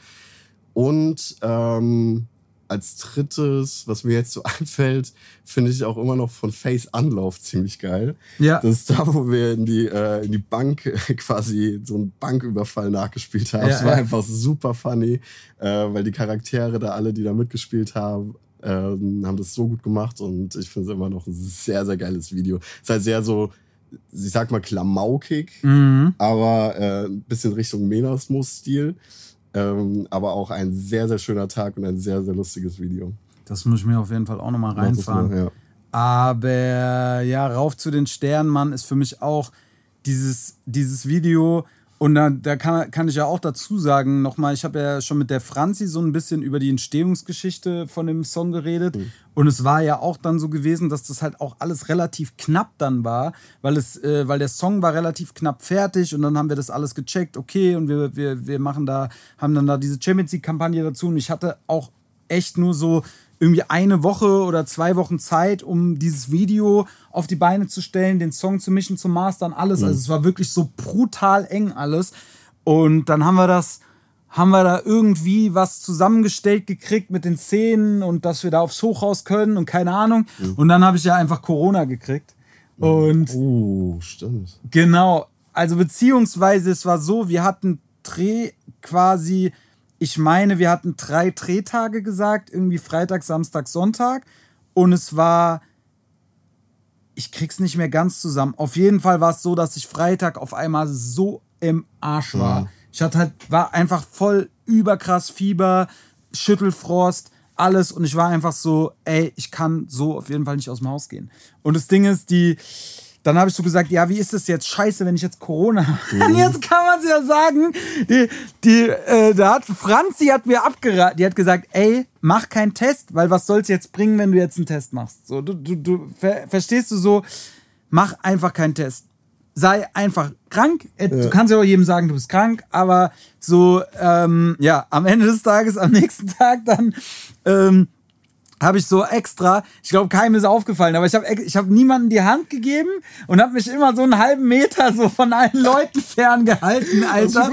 Und ähm, als drittes, was mir jetzt so einfällt, finde ich auch immer noch von Face Anlauf ziemlich geil. Ja. Das ist da, wo wir in die, äh, in die Bank quasi so einen Banküberfall nachgespielt haben. Es ja, war ja. einfach super funny, äh, weil die Charaktere da alle, die da mitgespielt haben, ähm, haben das so gut gemacht und ich finde es immer noch ein sehr, sehr geiles Video. Es ist halt sehr so, ich sag mal, klamaukig, mhm. aber äh, ein bisschen Richtung Menasmus-Stil. Ähm, aber auch ein sehr, sehr schöner Tag und ein sehr, sehr lustiges Video. Das muss ich mir auf jeden Fall auch nochmal reinfahren. Mal, ja. Aber ja, rauf zu den Sternen, Mann, ist für mich auch dieses, dieses Video, und da, da kann, kann ich ja auch dazu sagen, nochmal, ich habe ja schon mit der Franzi so ein bisschen über die Entstehungsgeschichte von dem Song geredet. Mhm. Und es war ja auch dann so gewesen, dass das halt auch alles relativ knapp dann war, weil, es, äh, weil der Song war relativ knapp fertig und dann haben wir das alles gecheckt, okay, und wir, wir, wir machen da, haben dann da diese Champions League-Kampagne dazu. Und ich hatte auch echt nur so irgendwie eine Woche oder zwei Wochen Zeit, um dieses Video auf die Beine zu stellen, den Song zu mischen, zu mastern, alles. Mhm. Also es war wirklich so brutal eng alles. Und dann haben wir das, haben wir da irgendwie was zusammengestellt gekriegt mit den Szenen und dass wir da aufs Hochhaus können und keine Ahnung. Mhm. Und dann habe ich ja einfach Corona gekriegt. Mhm. Und oh, stimmt. Genau. Also beziehungsweise es war so, wir hatten Dreh quasi ich meine, wir hatten drei Drehtage gesagt, irgendwie Freitag, Samstag, Sonntag. Und es war, ich krieg's nicht mehr ganz zusammen. Auf jeden Fall war es so, dass ich Freitag auf einmal so im Arsch war. Mhm. Ich hatte halt, war einfach voll überkrass Fieber, Schüttelfrost, alles und ich war einfach so, ey, ich kann so auf jeden Fall nicht aus dem Haus gehen. Und das Ding ist, die, dann habe ich so gesagt, ja, wie ist das jetzt? Scheiße, wenn ich jetzt Corona habe. Mhm. Jetzt kann man es ja sagen. Die, die, äh, da hat Franzi hat mir abgeraten. Die hat gesagt, ey, mach keinen Test, weil was soll es jetzt bringen, wenn du jetzt einen Test machst? So, du, du, du ver verstehst du so? Mach einfach keinen Test. Sei einfach krank. Äh, du kannst ja auch jedem sagen, du bist krank, aber so, ähm, ja, am Ende des Tages, am nächsten Tag dann ähm, habe ich so extra, ich glaube, keinem ist aufgefallen, aber ich habe ich hab niemandem die Hand gegeben und habe mich immer so einen halben Meter so von allen Leuten ferngehalten, Alter.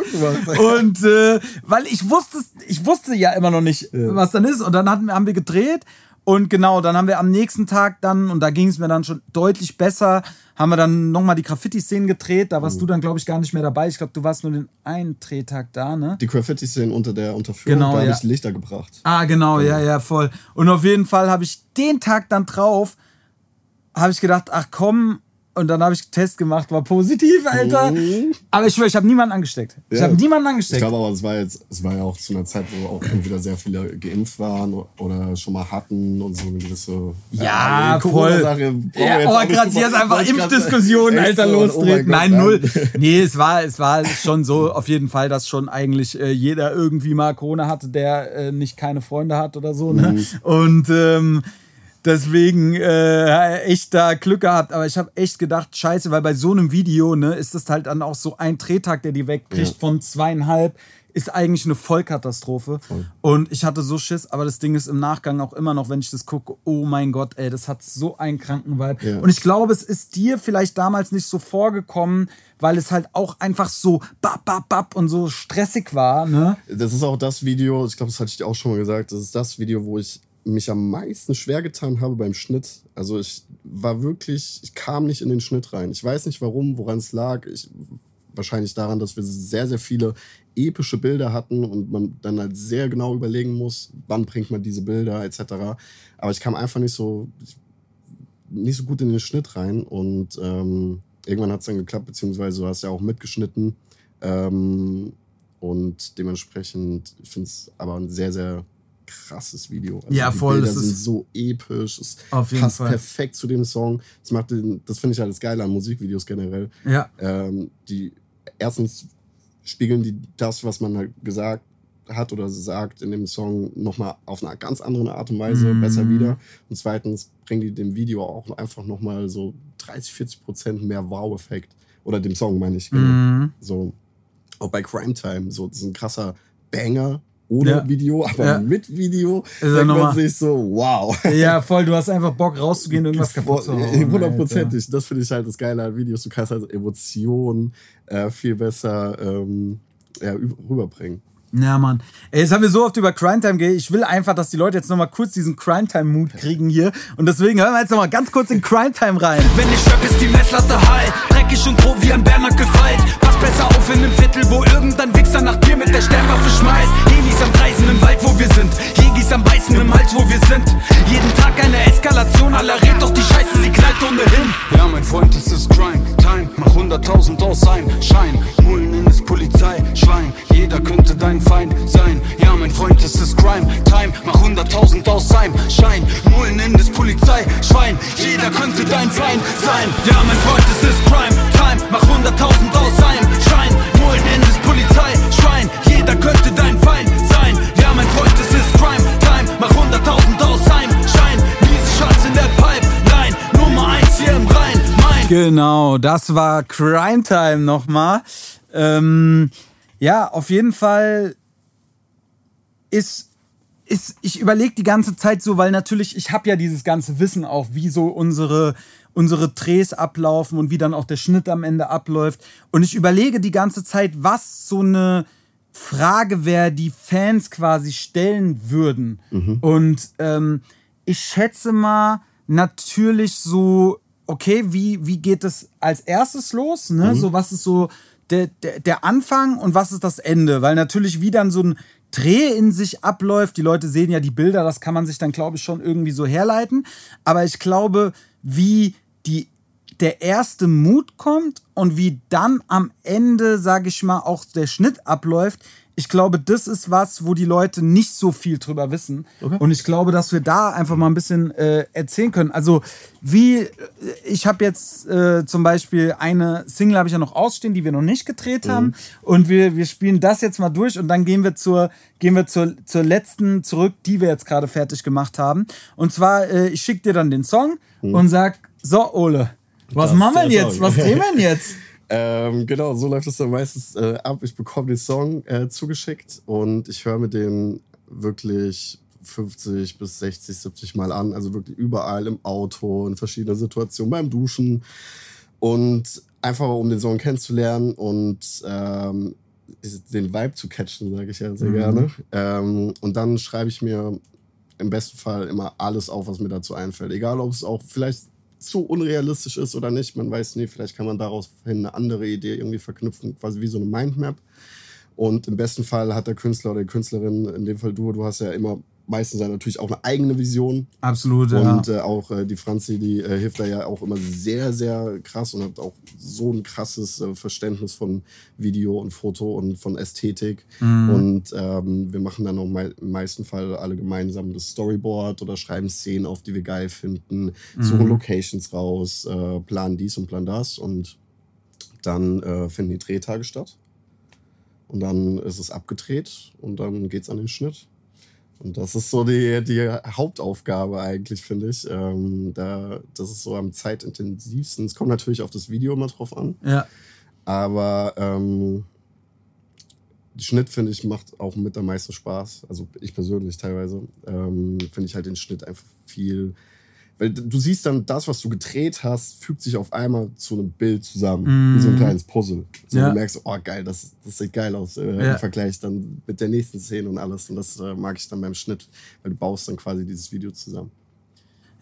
Und äh, weil ich wusste, ich wusste ja immer noch nicht, ja. was dann ist. Und dann hatten, haben wir gedreht und genau, dann haben wir am nächsten Tag dann, und da ging es mir dann schon deutlich besser, haben wir dann nochmal die Graffiti-Szenen gedreht. Da warst mhm. du dann, glaube ich, gar nicht mehr dabei. Ich glaube, du warst nur den einen Drehtag da, ne? Die Graffiti-Szenen unter der Unterführung, genau, da ja. habe ich Lichter gebracht. Ah, genau, ja. ja, ja, voll. Und auf jeden Fall habe ich den Tag dann drauf, habe ich gedacht, ach komm, und dann habe ich einen Test gemacht, war positiv, Alter. Mhm. Aber ich schwöre, ich habe niemanden angesteckt. Ich habe niemanden angesteckt. Ich glaube aber, es war jetzt, es war ja auch zu einer Zeit, wo auch entweder sehr viele geimpft waren oder schon mal hatten und so eine gewisse ja, äh, voll. Ja, aber gerade hier ist einfach Impfdiskussionen, Alter, lostreten. Oh Nein, null. nee, es war, es war schon so auf jeden Fall, dass schon eigentlich äh, jeder irgendwie mal Corona hatte, der äh, nicht keine Freunde hat oder so. Ne? Mhm. Und ähm, Deswegen äh, echt da Glück gehabt. Aber ich habe echt gedacht, scheiße, weil bei so einem Video ne, ist das halt dann auch so ein Drehtag, der die wegbricht ja. von zweieinhalb. Ist eigentlich eine Vollkatastrophe. Voll. Und ich hatte so Schiss, aber das Ding ist im Nachgang auch immer noch, wenn ich das gucke, oh mein Gott, ey, das hat so einen kranken Vibe. Ja. Und ich glaube, es ist dir vielleicht damals nicht so vorgekommen, weil es halt auch einfach so bap, bap, bap und so stressig war. Ne? Das ist auch das Video, ich glaube, das hatte ich dir auch schon mal gesagt, das ist das Video, wo ich mich am meisten schwer getan habe beim Schnitt. Also ich war wirklich, ich kam nicht in den Schnitt rein. Ich weiß nicht warum, woran es lag. Ich, wahrscheinlich daran, dass wir sehr, sehr viele epische Bilder hatten und man dann halt sehr genau überlegen muss, wann bringt man diese Bilder etc. Aber ich kam einfach nicht so, nicht so gut in den Schnitt rein und ähm, irgendwann hat es dann geklappt, beziehungsweise du hast ja auch mitgeschnitten. Ähm, und dementsprechend, ich finde es aber ein sehr, sehr krasses Video. Also ja, voll. Bilder sind so episch. Es passt Fall. perfekt zu dem Song. Das, macht den, das finde ich halt das Geile an Musikvideos generell. Ja. Ähm, die erstens spiegeln die das, was man halt gesagt hat oder sagt in dem Song nochmal auf eine ganz andere Art und Weise mm. besser wieder. Und zweitens bringen die dem Video auch einfach nochmal so 30, 40 Prozent mehr Wow-Effekt. Oder dem Song meine ich. Genau. Mm. So, auch bei Crime Time, so, das ist ein krasser Banger, ohne ja. Video, aber ja. mit Video, denkt man sich so, wow. Ja, voll, du hast einfach Bock rauszugehen und irgendwas kaputt zu hauen. Hundertprozentig. Das finde ich halt das Geile an Videos. Du kannst halt Emotionen äh, viel besser ähm, ja, rüberbringen. Ja, Mann. Ey, jetzt haben wir so oft über Crime Time geredet. Ich will einfach, dass die Leute jetzt nochmal kurz diesen Crime Time Mood kriegen hier. Und deswegen hören wir jetzt nochmal ganz kurz in Crime Time rein. Wenn ich rap, ist die Messlatte high. Dreckig und grob wie ein Bernhard gefeit. Pass besser auf in einem Viertel, wo irgendein Wichser nach dir mit der Sternwaffe schmeißt. Helis am Kreisen im Wald, wo wir sind. Jägis am Beißen im Hals, wo wir sind. Jeden Tag eine Eskalation aller Red, doch die Scheiße, sie knallt ohnehin. Ja, mein Freund, es ist Crime Time. Mach 100.000 aus ein Schein. Mullen in das Polizei, Schwein. Jeder könnte dein Feind sein. Ja, mein Freund, es ist Crime Time. Mach 100.000 aus seinem Schein. Mullen in das Polizei, Schwein. Jeder könnte dein Feind sein. Ja, mein Freund, es ist Crime Time. Mach 100.000 aus seinem Schein. Mullen in das Polizei, Schwein. Jeder könnte dein Feind sein. Ja, mein Freund, es ist Crime Time. Mach 100.000 aus seinem Schein. Miese Schatz in der Pipeline. Nummer 1 hier im Rhein. Mein. Genau, das war Crime Time nochmal. Ähm, ja, auf jeden Fall ist, ist ich überlege die ganze Zeit so, weil natürlich, ich habe ja dieses ganze Wissen auch, wie so unsere, unsere Drehs ablaufen und wie dann auch der Schnitt am Ende abläuft. Und ich überlege die ganze Zeit, was so eine Frage wäre, die Fans quasi stellen würden. Mhm. Und ähm, ich schätze mal, natürlich so, okay, wie, wie geht es als erstes los? Ne? Mhm. So, was ist so der, der, der Anfang und was ist das Ende? Weil natürlich wie dann so ein Dreh in sich abläuft. Die Leute sehen ja die Bilder, das kann man sich dann, glaube ich, schon irgendwie so herleiten. Aber ich glaube, wie die der erste Mut kommt und wie dann am Ende, sage ich mal, auch der Schnitt abläuft, ich glaube, das ist was, wo die Leute nicht so viel drüber wissen. Okay. Und ich glaube, dass wir da einfach mal ein bisschen äh, erzählen können. Also, wie, äh, ich habe jetzt äh, zum Beispiel eine Single habe ich ja noch ausstehen, die wir noch nicht gedreht mhm. haben. Und wir, wir spielen das jetzt mal durch und dann gehen wir zur, gehen wir zur, zur letzten zurück, die wir jetzt gerade fertig gemacht haben. Und zwar, äh, ich schicke dir dann den Song mhm. und sag, so, Ole, was das machen wir jetzt? Was drehen wir jetzt? Ähm, genau, so läuft es dann meistens äh, ab. Ich bekomme den Song äh, zugeschickt und ich höre mir den wirklich 50 bis 60, 70 Mal an. Also wirklich überall im Auto, in verschiedenen Situationen, beim Duschen. Und einfach um den Song kennenzulernen und ähm, den Vibe zu catchen, sage ich ja sehr mhm. gerne. Ähm, und dann schreibe ich mir im besten Fall immer alles auf, was mir dazu einfällt. Egal, ob es auch vielleicht zu unrealistisch ist oder nicht. Man weiß nie, vielleicht kann man daraus eine andere Idee irgendwie verknüpfen, quasi wie so eine Mindmap. Und im besten Fall hat der Künstler oder die Künstlerin, in dem Fall du, du hast ja immer meistens natürlich auch eine eigene Vision. Absolut, ja. Und äh, auch äh, die Franzi, die äh, hilft da ja auch immer sehr, sehr krass und hat auch so ein krasses äh, Verständnis von Video und Foto und von Ästhetik. Mhm. Und ähm, wir machen dann auch me im meisten Fall alle gemeinsam das Storyboard oder schreiben Szenen auf, die wir geil finden, mhm. suchen Locations raus, äh, planen dies und planen das und dann äh, finden die Drehtage statt. Und dann ist es abgedreht und dann geht es an den Schnitt. Und das ist so die, die Hauptaufgabe eigentlich, finde ich. Ähm, da, das ist so am zeitintensivsten. Es kommt natürlich auf das Video immer drauf an. Ja. Aber ähm, Schnitt, finde ich, macht auch mit am meisten Spaß. Also ich persönlich teilweise. Ähm, finde ich halt den Schnitt einfach viel weil du siehst dann, das, was du gedreht hast, fügt sich auf einmal zu einem Bild zusammen. Mm. Wie so ein kleines Puzzle. So ja. Du merkst, oh geil, das, das sieht geil aus äh, ja. im Vergleich dann mit der nächsten Szene und alles. Und das äh, mag ich dann beim Schnitt, weil du baust dann quasi dieses Video zusammen.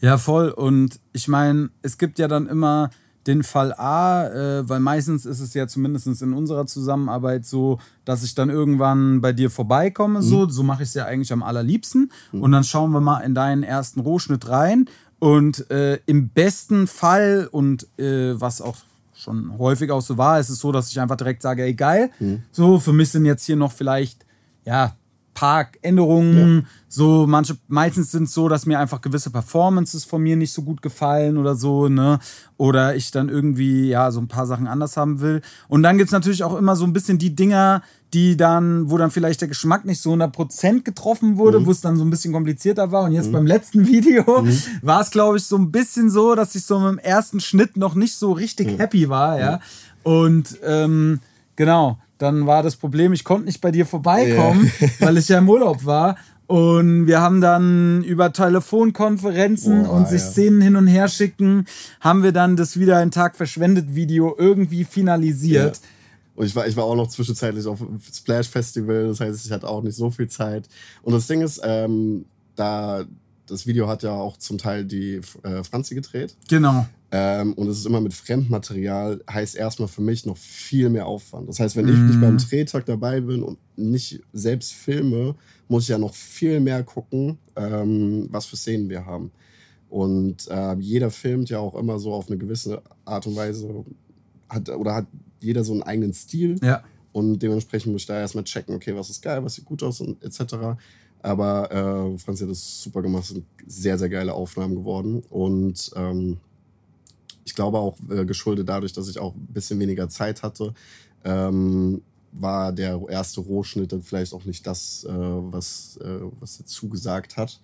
Ja, voll. Und ich meine, es gibt ja dann immer den Fall A, äh, weil meistens ist es ja zumindest in unserer Zusammenarbeit so, dass ich dann irgendwann bei dir vorbeikomme. Mhm. So, so mache ich es ja eigentlich am allerliebsten. Mhm. Und dann schauen wir mal in deinen ersten Rohschnitt rein. Und äh, im besten Fall und äh, was auch schon häufig auch so war, ist es so, dass ich einfach direkt sage, ey geil, mhm. so für mich sind jetzt hier noch vielleicht ja Parkänderungen, ja. so manche, meistens sind es so, dass mir einfach gewisse Performances von mir nicht so gut gefallen oder so, ne? Oder ich dann irgendwie, ja, so ein paar Sachen anders haben will. Und dann gibt es natürlich auch immer so ein bisschen die Dinger, die dann, wo dann vielleicht der Geschmack nicht so 100% getroffen wurde, mhm. wo es dann so ein bisschen komplizierter war. Und jetzt mhm. beim letzten Video mhm. war es, glaube ich, so ein bisschen so, dass ich so im ersten Schnitt noch nicht so richtig mhm. happy war, ja. Und ähm, genau dann war das Problem, ich konnte nicht bei dir vorbeikommen, yeah. weil ich ja im Urlaub war. Und wir haben dann über Telefonkonferenzen oh, und sich ja. Szenen hin und her schicken, haben wir dann das wieder ein Tag verschwendet Video irgendwie finalisiert. Ja. Und ich war, ich war auch noch zwischenzeitlich auf Splash Festival, das heißt, ich hatte auch nicht so viel Zeit. Und das Ding ist, ähm, da das Video hat ja auch zum Teil die äh, Franzi gedreht. Genau. Ähm, und es ist immer mit Fremdmaterial, heißt erstmal für mich noch viel mehr Aufwand. Das heißt, wenn mm. ich nicht beim mhm. Drehtag dabei bin und nicht selbst filme, muss ich ja noch viel mehr gucken, ähm, was für Szenen wir haben. Und äh, jeder filmt ja auch immer so auf eine gewisse Art und Weise, hat, oder hat jeder so einen eigenen Stil. Ja. Und dementsprechend muss ich da erstmal checken, okay, was ist geil, was sieht gut aus und etc. Aber äh, Franzi hat das super gemacht, es sind sehr, sehr geile Aufnahmen geworden. Und ähm, ich glaube auch äh, geschuldet dadurch, dass ich auch ein bisschen weniger Zeit hatte, ähm, war der erste Rohschnitt dann vielleicht auch nicht das, äh, was, äh, was er zugesagt hat.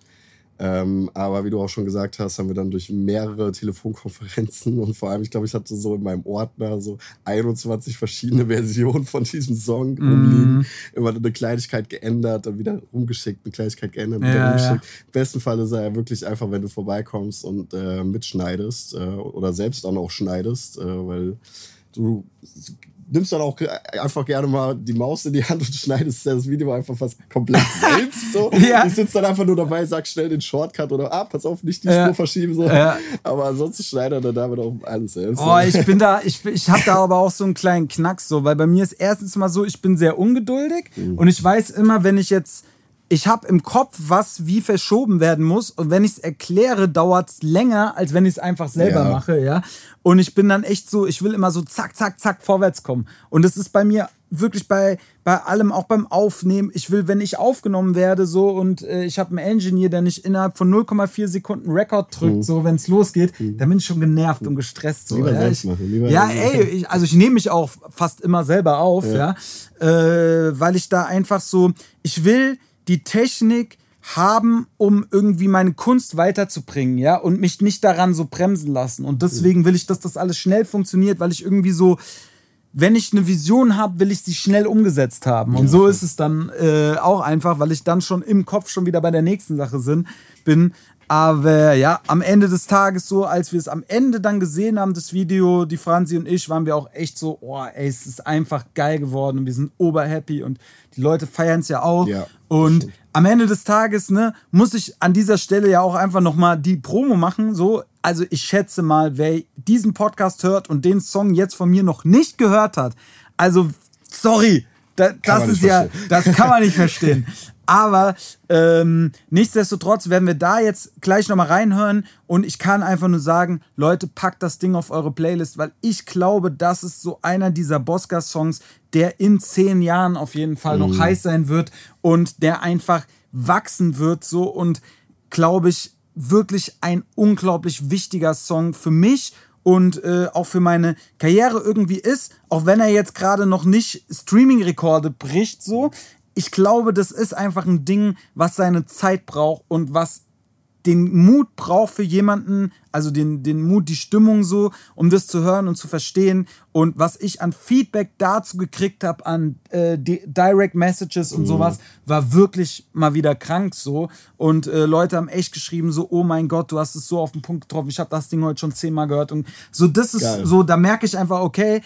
Ähm, aber wie du auch schon gesagt hast, haben wir dann durch mehrere Telefonkonferenzen und vor allem, ich glaube, ich hatte so in meinem Ordner so 21 verschiedene Versionen von diesem Song mm. rumliegen. Immer eine Kleinigkeit geändert, dann wieder rumgeschickt, eine Kleinigkeit geändert, wieder ja, rumgeschickt. Ja. Im besten Fall ist er ja wirklich einfach, wenn du vorbeikommst und äh, mitschneidest äh, oder selbst dann auch schneidest, äh, weil du nimmst dann auch einfach gerne mal die Maus in die Hand und schneidest das Video einfach fast komplett selbst. So. ja. Ich sitze dann einfach nur dabei, sag schnell den Shortcut oder ah, pass auf, nicht die ja. Spur verschieben. So. Ja. Aber ansonsten schneidet er damit auch alles selbst. Oh, ich bin da, ich, ich habe da aber auch so einen kleinen Knacks, so, weil bei mir ist erstens mal so, ich bin sehr ungeduldig mhm. und ich weiß immer, wenn ich jetzt ich habe im Kopf, was wie verschoben werden muss. Und wenn ich es erkläre, dauert es länger, als wenn ich es einfach selber Ja. mache, ja. Und ich bin dann echt so, ich will immer so zack, zack, zack vorwärts kommen. Und das ist bei mir wirklich bei, bei allem, auch beim Aufnehmen. Ich will, wenn ich aufgenommen werde, so und äh, ich habe einen Engineer, der nicht innerhalb von 0,4 Sekunden Rekord drückt, so wenn es losgeht, dann bin ich schon genervt und gestresst. So, Lieber ja, ich, machen, lieber ja, ey, ich, also ich nehme mich auch fast immer selber auf, ja, Äh, weil ich da einfach so, ich will die Technik haben, um irgendwie meine Kunst weiterzubringen, ja, und mich nicht daran so bremsen lassen. Und deswegen will ich, dass das alles schnell funktioniert, weil ich irgendwie so, wenn ich eine Vision habe, will ich sie schnell umgesetzt haben. Und so ist es dann äh, auch einfach, weil ich dann schon im Kopf schon wieder bei der nächsten Sache bin. Aber ja, am Ende des Tages so, als wir es am Ende dann gesehen haben, das Video, die Franzi und ich, waren wir auch echt so, oh, ey, es ist einfach geil geworden und wir sind oberhappy und die Leute feiern es ja auch. Ja, und am Ende des Tages, ne, muss ich an dieser Stelle ja auch einfach nochmal die Promo machen, so. Also ich schätze mal, wer diesen Podcast hört und den Song jetzt von mir noch nicht gehört hat, also sorry, da, das ist nicht ja, verstehen. das kann man nicht verstehen. Aber ähm, nichtsdestotrotz werden wir da jetzt gleich nochmal reinhören und ich kann einfach nur sagen, Leute, packt das Ding auf eure Playlist, weil ich glaube, das ist so einer dieser Bosca-Songs, der in zehn Jahren auf jeden Fall noch heiß sein wird und der einfach wachsen wird so und glaube ich wirklich ein unglaublich wichtiger Song für mich und äh, auch für meine Karriere irgendwie ist, auch wenn er jetzt gerade noch nicht Streaming-Rekorde bricht, so. Ich glaube, das ist einfach ein Ding, was seine Zeit braucht und was den Mut braucht für jemanden, also den, den Mut, die Stimmung so, um das zu hören und zu verstehen. Und was ich an Feedback dazu gekriegt habe, an äh, Direct Messages und sowas, war wirklich mal wieder krank so. Und äh, Leute haben echt geschrieben, so, oh mein Gott, du hast es so auf den Punkt getroffen, ich habe das Ding heute schon zehnmal gehört. Und so, das ist Geil. so, da merke ich einfach, okay,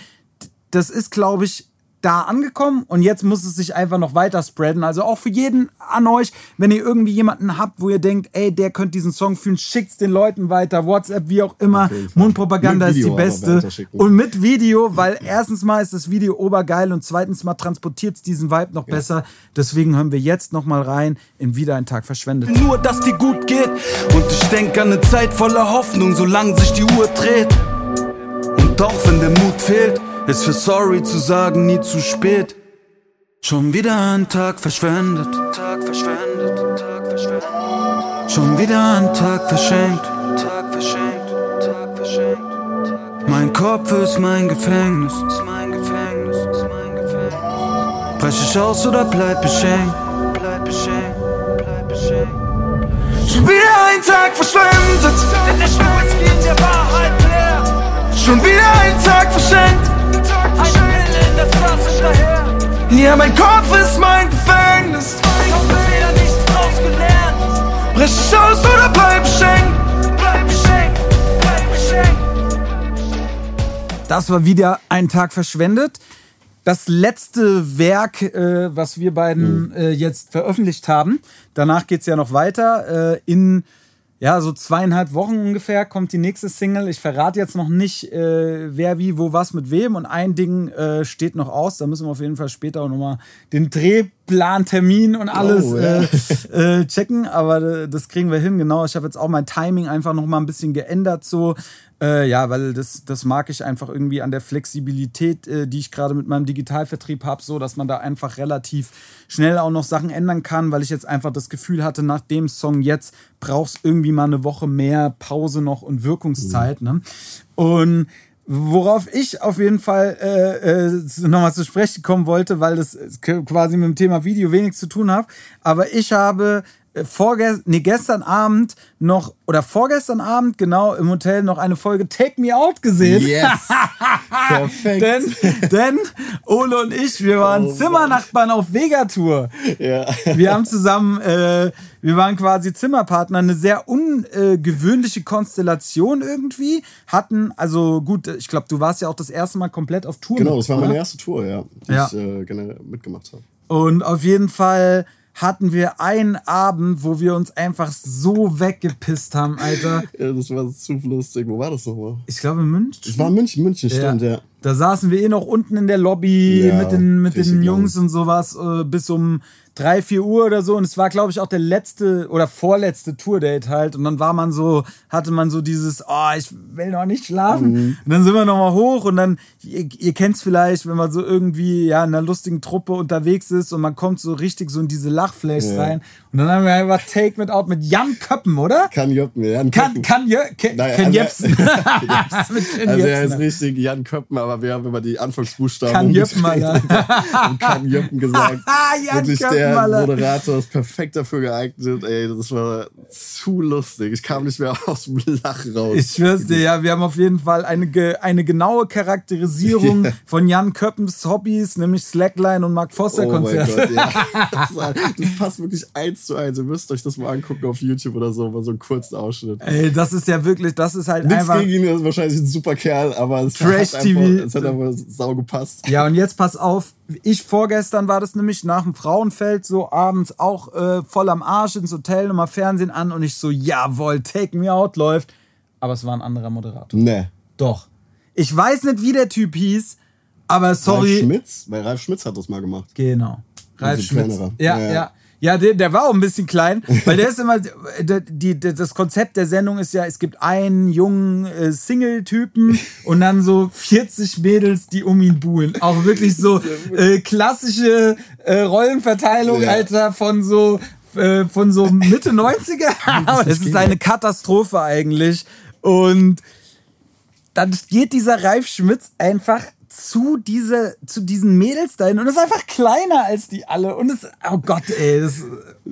das ist, glaube ich, da angekommen und jetzt muss es sich einfach noch weiter spreaden. Also auch für jeden an euch, wenn ihr irgendwie jemanden habt, wo ihr denkt, ey, der könnte diesen Song fühlen, schickt's den Leuten weiter, WhatsApp, wie auch immer. Mundpropaganda ist die beste. Und mit Video, weil erstens mal ist das Video obergeil und zweitens mal transportiert's diesen Vibe noch besser. Deswegen hören wir jetzt noch mal rein in Wieder ein Tag verschwendet. Nur, dass dir gut geht. Und ich denk an eine Zeit voller Hoffnung, solange sich die Uhr dreht. Und auch wenn der Mut fehlt, ist für sorry zu sagen nie zu spät. Schon wieder ein Tag verschwendet. Tag verschwendet, Tag verschwendet. Schon wieder ein Tag verschenkt. Tag verschenkt, Tag verschenkt. Mein Kopf ist mein Gefängnis. Ist mein Gefängnis, ist mein Gefängnis. Brech ich aus oder bleib hängen? Bleib hängen, bleib hängen. Schon wieder ein Tag verschwendet. Denn der Whisky in der Wahrheit leer. Schon wieder ein Tag verschenkt. Ja, mein Kopf ist mein Gefängnis. Ich hoffe, wieder nichts draus gelernt. Brech ich aus oder bleib hängen? Bleib hängen, bleib hängen. Das war wieder ein Tag verschwendet. Das letzte Werk, äh, was wir beiden äh, jetzt veröffentlicht haben. Danach geht's ja noch weiter. Äh, in ja, so zweieinhalb Wochen ungefähr kommt die nächste Single. Ich verrate jetzt noch nicht, äh, wer, wie, wo, was, mit wem. Und ein Ding äh, steht noch aus. Da müssen wir auf jeden Fall später auch nochmal den Drehplan, Termin und alles Oh, ja. äh, äh, checken. Aber äh, das kriegen wir hin, genau. Ich habe jetzt auch mein Timing einfach nochmal ein bisschen geändert. So. Äh, ja, weil das, das mag ich einfach irgendwie an der Flexibilität, äh, die ich gerade mit meinem Digitalvertrieb habe, so dass man da einfach relativ schnell auch noch Sachen ändern kann, weil ich jetzt einfach das Gefühl hatte, nach dem Song jetzt brauchst irgendwie mal eine Woche mehr Pause noch und Wirkungszeit. Ne? Und worauf ich auf jeden Fall äh, äh, nochmal zu sprechen kommen wollte, weil das quasi mit dem Thema Video wenig zu tun hat, aber ich habe äh, vorgestern, nee, gestern Abend noch, oder vorgestern Abend genau im Hotel noch eine Folge Take Me Out gesehen. Yes. Perfekt. Denn, denn Ole und ich, wir waren Oh. Zimmernachbarn auf Vegatour. ja. Wir haben zusammen, äh, wir waren quasi Zimmerpartner, eine sehr ungewöhnliche Konstellation irgendwie. Hatten, also gut, ich glaube, du warst ja auch das erste Mal komplett auf Tour. Genau, mit, das war meine oder? erste Tour, ja, die Ja. ich äh, generell mitgemacht habe. Und auf jeden Fall hatten wir einen Abend, wo wir uns einfach so weggepisst haben, Alter. Ja, das war zu lustig. Wo war das nochmal? Ich glaube in München. Das war München, München, stimmt, ja. Da saßen wir eh noch unten in der Lobby Ja, mit den, mit den. Jungs und sowas äh, bis um 3, 4 Uhr oder so und es war, glaube ich, auch der letzte oder vorletzte Tourdate halt und dann war man so, hatte man so dieses, oh, ich will noch nicht schlafen Mhm. und dann sind wir nochmal hoch und dann, ihr, ihr kennt es vielleicht, wenn man so irgendwie, ja, in einer lustigen Truppe unterwegs ist und man kommt so richtig so in diese Lachflash Ja. rein und dann haben wir einfach Take mit Out mit Jan Köppen, oder? Kann Jöppen, Jan Kann, Köppen. kann, Jö, Ken, Nein, Ken also- Jepsen. Also er ist richtig Jan Köppen, aber wir haben immer die Anfangsbuchstaben Kann Jöppen, Alter. und kann Jöppen gesagt. Jan Wirklich Köppen, der Alter. Moderator ist perfekt dafür geeignet. Ey, das war zu lustig. Ich kam nicht mehr aus dem Lachen raus. Ich schwör's dir, ja, wir haben auf jeden Fall eine, eine genaue Charakterisierung von Jan Köppens Hobbys, nämlich Slackline und Mark Foster Oh mein Konzerte. Gott, ja. Das, war, das passt wirklich eins zu eins. Ihr müsst euch das mal angucken auf YouTube oder so, mal so einen kurzen Ausschnitt. Ey, das ist ja wirklich, das ist halt Nichts einfach. gegen ihn, ist wahrscheinlich ein super Kerl, aber es Trash hat TV. einfach, es hat einfach sau gepasst. Ja, und jetzt pass auf, ich vorgestern war das nämlich nach dem Frauenfeld so abends auch äh, voll am Arsch ins Hotel, nochmal Fernsehen an und ich so, jawohl, Take Me Out läuft. Aber es war ein anderer Moderator. Ne. Doch. Ich weiß nicht, wie der Typ hieß, aber sorry. Ralf Schmitz? Weil Ralf Schmitz hat das mal gemacht. Genau. Ralf Schmitz. Ja, Ja, ja. Ja. der, der war auch ein bisschen klein, weil der ist immer, der, die, das Konzept der Sendung ist ja, es gibt einen jungen äh, Single-Typen und dann so 40 Mädels, die um ihn buhlen. Auch wirklich so äh, klassische äh, Rollenverteilung, Ja. Alter, von so, äh, von so Mitte 90er. Es ist eine Katastrophe eigentlich. Und dann geht dieser Ralf Schmitz einfach zu, diese, zu diesen Mädels dahin und ist einfach kleiner als die alle. Und es, oh Gott, ey, das,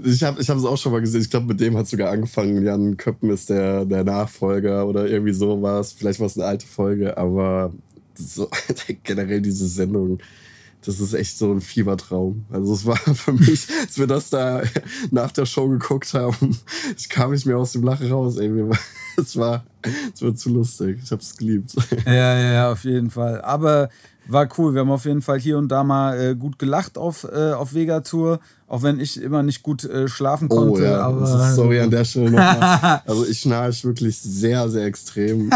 Ich habe es auch schon mal gesehen. Ich glaube, mit dem hat sogar angefangen. Jan Köppen ist der, der Nachfolger oder irgendwie so war es. Vielleicht war es eine alte Folge, aber so, generell diese Sendung, das ist echt so ein Fiebertraum. Also es war für mich, als wir das da nach der Show geguckt haben, ich kam nicht mehr aus dem Lachen raus. Ey, mir war, es war, es war zu lustig. Ich habe es geliebt. ja, ja, ja, auf jeden Fall. Aber war cool. Wir haben auf jeden Fall hier und da mal äh, gut gelacht auf, äh, auf Vega-Tour, auch wenn ich immer nicht gut äh, schlafen konnte. Oh ja, aber, ist, sorry an der Stelle nochmal. Also ich schnarch wirklich sehr, sehr extrem.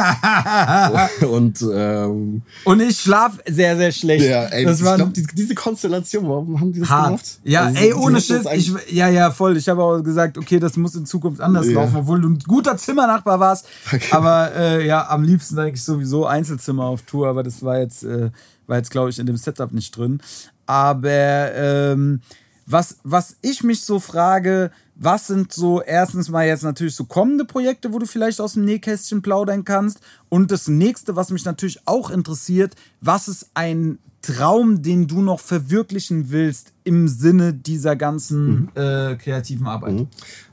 Und ähm, Und ich schlaf sehr, sehr schlecht. ja, ey, das ich war glaube, die, diese Konstellation, warum haben die das hart. gemacht? Ja, Also, ey, ohne eigentlich- Ich, ja, ja, voll. Ich habe auch gesagt, okay, das muss in Zukunft anders Ja. laufen, obwohl du ein guter Zimmernachbar warst. Aber äh, ja, am liebsten eigentlich sowieso Einzelzimmer auf Tour, aber das war jetzt, äh, war jetzt, glaube ich, in dem Setup nicht drin. Aber ähm, was, was ich mich so frage, was sind so erstens mal jetzt natürlich so kommende Projekte, wo du vielleicht aus dem Nähkästchen plaudern kannst? Und das nächste, was mich natürlich auch interessiert, was ist ein Traum, den du noch verwirklichen willst im Sinne dieser ganzen äh, kreativen Arbeit?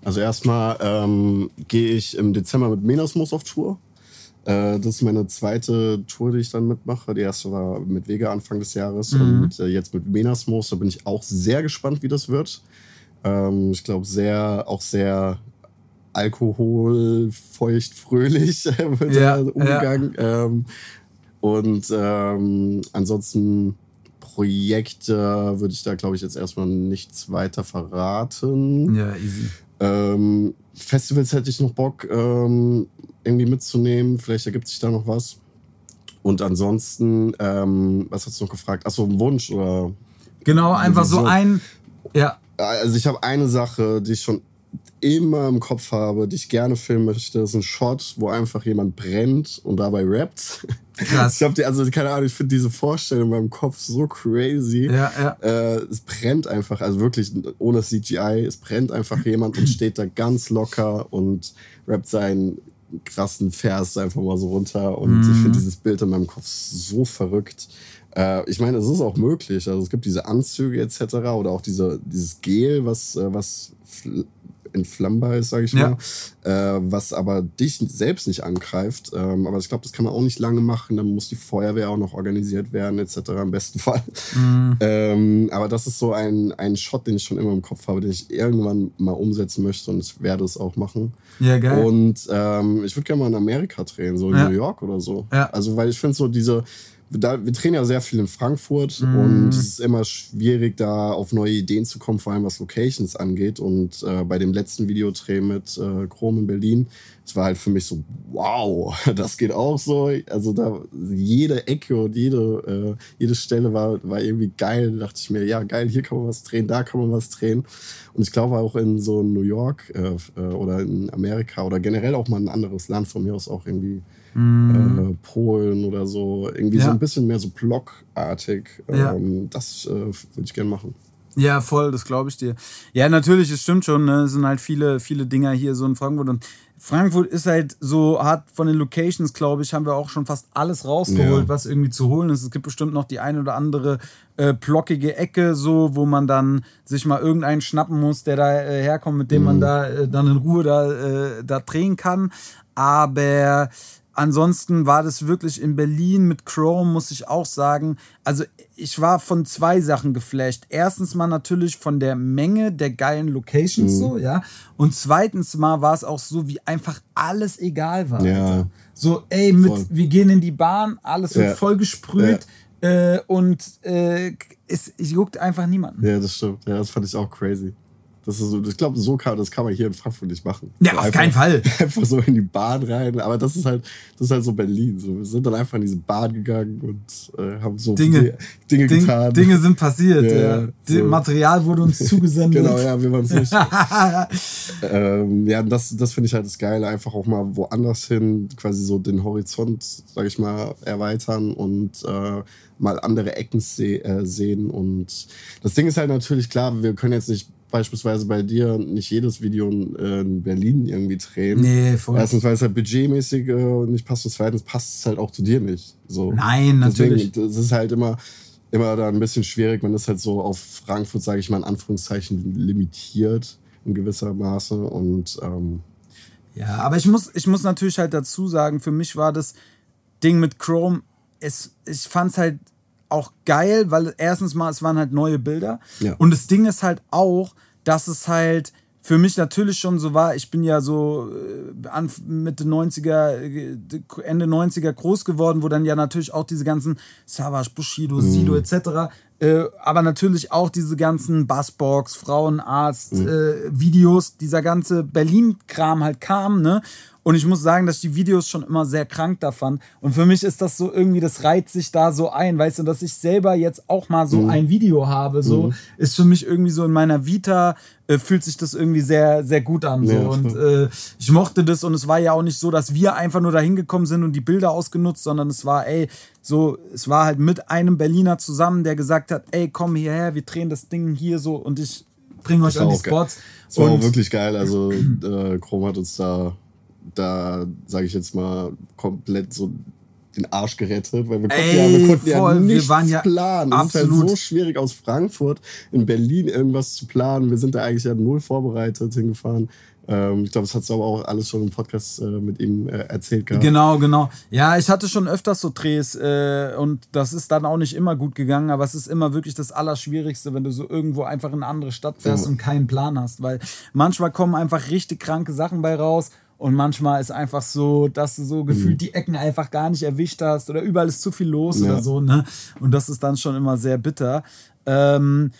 Also erstmal ähm, gehe ich im Dezember mit Menasmus auf Tour. Äh, das ist meine zweite Tour, die ich dann mitmache. Die erste war mit Vega Anfang des Jahres und äh, jetzt mit Menasmus. Da bin ich auch sehr gespannt, wie das wird. Ähm, ich glaube, sehr, auch sehr alkoholfeucht, fröhlich wird Ja, da umgegangen. Ähm, und ähm, ansonsten Projekte würde ich da, glaube ich, jetzt erstmal nichts weiter verraten. Ja, easy. Ähm, Festivals hätte ich noch Bock, ähm, irgendwie mitzunehmen. Vielleicht ergibt sich da noch was. Und ansonsten, ähm, was hast du noch gefragt? Achso, ein Wunsch oder? Genau, einfach so ein. Ja, Also ich habe eine Sache, die ich schon immer im Kopf habe, die ich gerne filmen möchte. Das ist ein Shot, wo einfach jemand brennt und dabei rappt. Krass. Ich habe die, also keine Ahnung, ich finde diese Vorstellung in meinem Kopf so crazy. ja, ja. Äh, es brennt einfach, also wirklich ohne CGI, es brennt einfach jemand und steht da ganz locker und rappt seinen krassen Vers einfach mal so runter. Und ich finde dieses Bild in meinem Kopf so verrückt. Äh, ich meine, es ist auch möglich. Also es gibt diese Anzüge etc. oder auch diese, dieses Gel, was, äh, was fl- entflammbar ist, sage ich Ja. mal, äh, was aber dich selbst nicht angreift. Ähm, aber ich glaube, das kann man auch nicht lange machen. Dann muss die Feuerwehr auch noch organisiert werden, etc. im besten Fall. Mhm. Ähm, aber das ist so ein, ein Shot, den ich schon immer im Kopf habe, den ich irgendwann mal umsetzen möchte und ich werde es auch machen. Ja, geil. Und ähm, ich würde gerne mal in Amerika drehen, so in Ja. New York oder so. Ja. Also, weil ich finde so diese da, wir drehen ja sehr viel in Frankfurt Mhm. und es ist immer schwierig, da auf neue Ideen zu kommen, vor allem was Locations angeht. Und äh, bei dem letzten Videodreh mit äh, Chrome in Berlin, es war halt für mich so, wow, das geht auch so. Also da jede Ecke und jede, äh, jede Stelle war, war irgendwie geil. Da dachte ich mir, ja, geil, hier kann man was drehen, da kann man was drehen. Und ich glaube auch in so New York äh, äh, oder in Amerika oder generell auch mal ein anderes Land von mir aus auch irgendwie äh, Polen oder so. Irgendwie so Mhm. Ja. ein bisschen mehr so blockartig. Ja. Ähm, das äh, würde ich gerne machen. Ja, voll, das glaube ich dir. Ja, natürlich, es stimmt schon, ne? es sind halt viele, viele Dinger hier so in Frankfurt und Frankfurt ist halt so, hat von den Locations, glaube ich, haben wir auch schon fast alles rausgeholt, Ja. was irgendwie zu holen ist. Es gibt bestimmt noch die eine oder andere äh, blockige Ecke, so, wo man dann sich mal irgendeinen schnappen muss, der da äh, herkommt, mit dem man da äh, dann in Ruhe da, äh, da drehen kann. Aber ansonsten war das wirklich in Berlin mit Chrome, muss ich auch sagen. Also ich war von zwei Sachen geflasht. Erstens mal natürlich von der Menge der geilen Locations so, ja. Und zweitens mal war es auch so, wie einfach alles egal war. Ja. So, ey, mit, Voll. wir gehen in die Bahn, alles wird Ja. voll gesprüht äh, und äh, es, es juckt einfach niemanden. Ja, das stimmt. Ja, das fand ich auch crazy. Das ist so, ich glaube, so kann, das kann man hier in Frankfurt nicht machen. Ja, so auf einfach, keinen Fall. Einfach so in die Bahn rein. Aber das ist halt, das ist halt so Berlin. So, wir sind dann einfach in diese Bahn gegangen und äh, haben so Dinge- Dinge, Ding, getan. Dinge sind passiert. Ja, Ja, so. Material wurde uns zugesendet. Genau, ja, wir waren es nicht. ähm, ja, das, das finde ich halt das Geile. Einfach auch mal woanders hin, quasi so den Horizont, sag ich mal, erweitern und äh, mal andere Ecken se äh, sehen. Und das Ding ist halt natürlich klar, wir können jetzt nicht beispielsweise bei dir nicht jedes Video in, äh, in Berlin irgendwie drehen. Nee, voll. Erstens, weil es halt budgetmäßig äh, nicht passt und zweitens passt es halt auch zu dir nicht. So. Nein, natürlich. Deswegen, das ist halt immer, immer da ein bisschen schwierig. Man ist halt so auf Frankfurt, sage ich mal, in Anführungszeichen limitiert in gewisser Maße. Und ähm, Ja, aber ich muss, ich muss natürlich halt dazu sagen, für mich war das Ding mit Chrome, es, ich fand es halt auch geil, weil erstens mal, es waren halt neue Bilder. Ja. Und das Ding ist halt auch, dass es halt für mich natürlich schon so war, ich bin ja so äh, an Mitte 90er, äh, Ende 90er groß geworden, wo dann ja natürlich auch diese ganzen Savage, Bushido, Sido etc., äh, aber natürlich auch diese ganzen Bassbox, Frauenarzt, äh, Videos, dieser ganze Berlin-Kram halt kam, ne? Und ich muss sagen, dass ich die Videos schon immer sehr krank da fand. Und für mich ist das so irgendwie, das reiht sich da so ein, weißt du, dass ich selber jetzt auch mal so ein Video habe, so ist für mich irgendwie so in meiner Vita, äh, fühlt sich das irgendwie sehr, sehr gut an. So. Ja, und äh, ich mochte das und es war ja auch nicht so, dass wir einfach nur da hingekommen sind und die Bilder ausgenutzt, sondern es war, ey, so, es war halt mit einem Berliner zusammen, der gesagt hat, ey, komm hierher, wir drehen das Ding hier so und ich bringe euch Das an die auch geil. Spots. es war Und- wirklich geil. Also äh, Chrome hat uns da, da sage ich jetzt mal, komplett so den Arsch gerettet, weil wir konnten, Ey, ja, wir konnten ja voll. Wir nichts waren ja planen. Es ist halt absolut. so schwierig aus Frankfurt in Berlin irgendwas zu planen. Wir sind da eigentlich ja null vorbereitet hingefahren. Ähm, ich glaube, das hast du aber auch alles schon im Podcast äh, mit ihm äh, erzählt gehabt. Genau, genau. Ja, ich hatte schon öfters so Drehs äh, und das ist dann auch nicht immer gut gegangen, aber es ist immer wirklich das Allerschwierigste, wenn du so irgendwo einfach in eine andere Stadt fährst Ja. und keinen Plan hast, weil manchmal kommen einfach richtig kranke Sachen bei raus und manchmal ist einfach so, dass du so gefühlt die Ecken einfach gar nicht erwischt hast oder überall ist zu viel los Ja. oder so, ne? Und das ist dann schon immer sehr bitter. Ähm,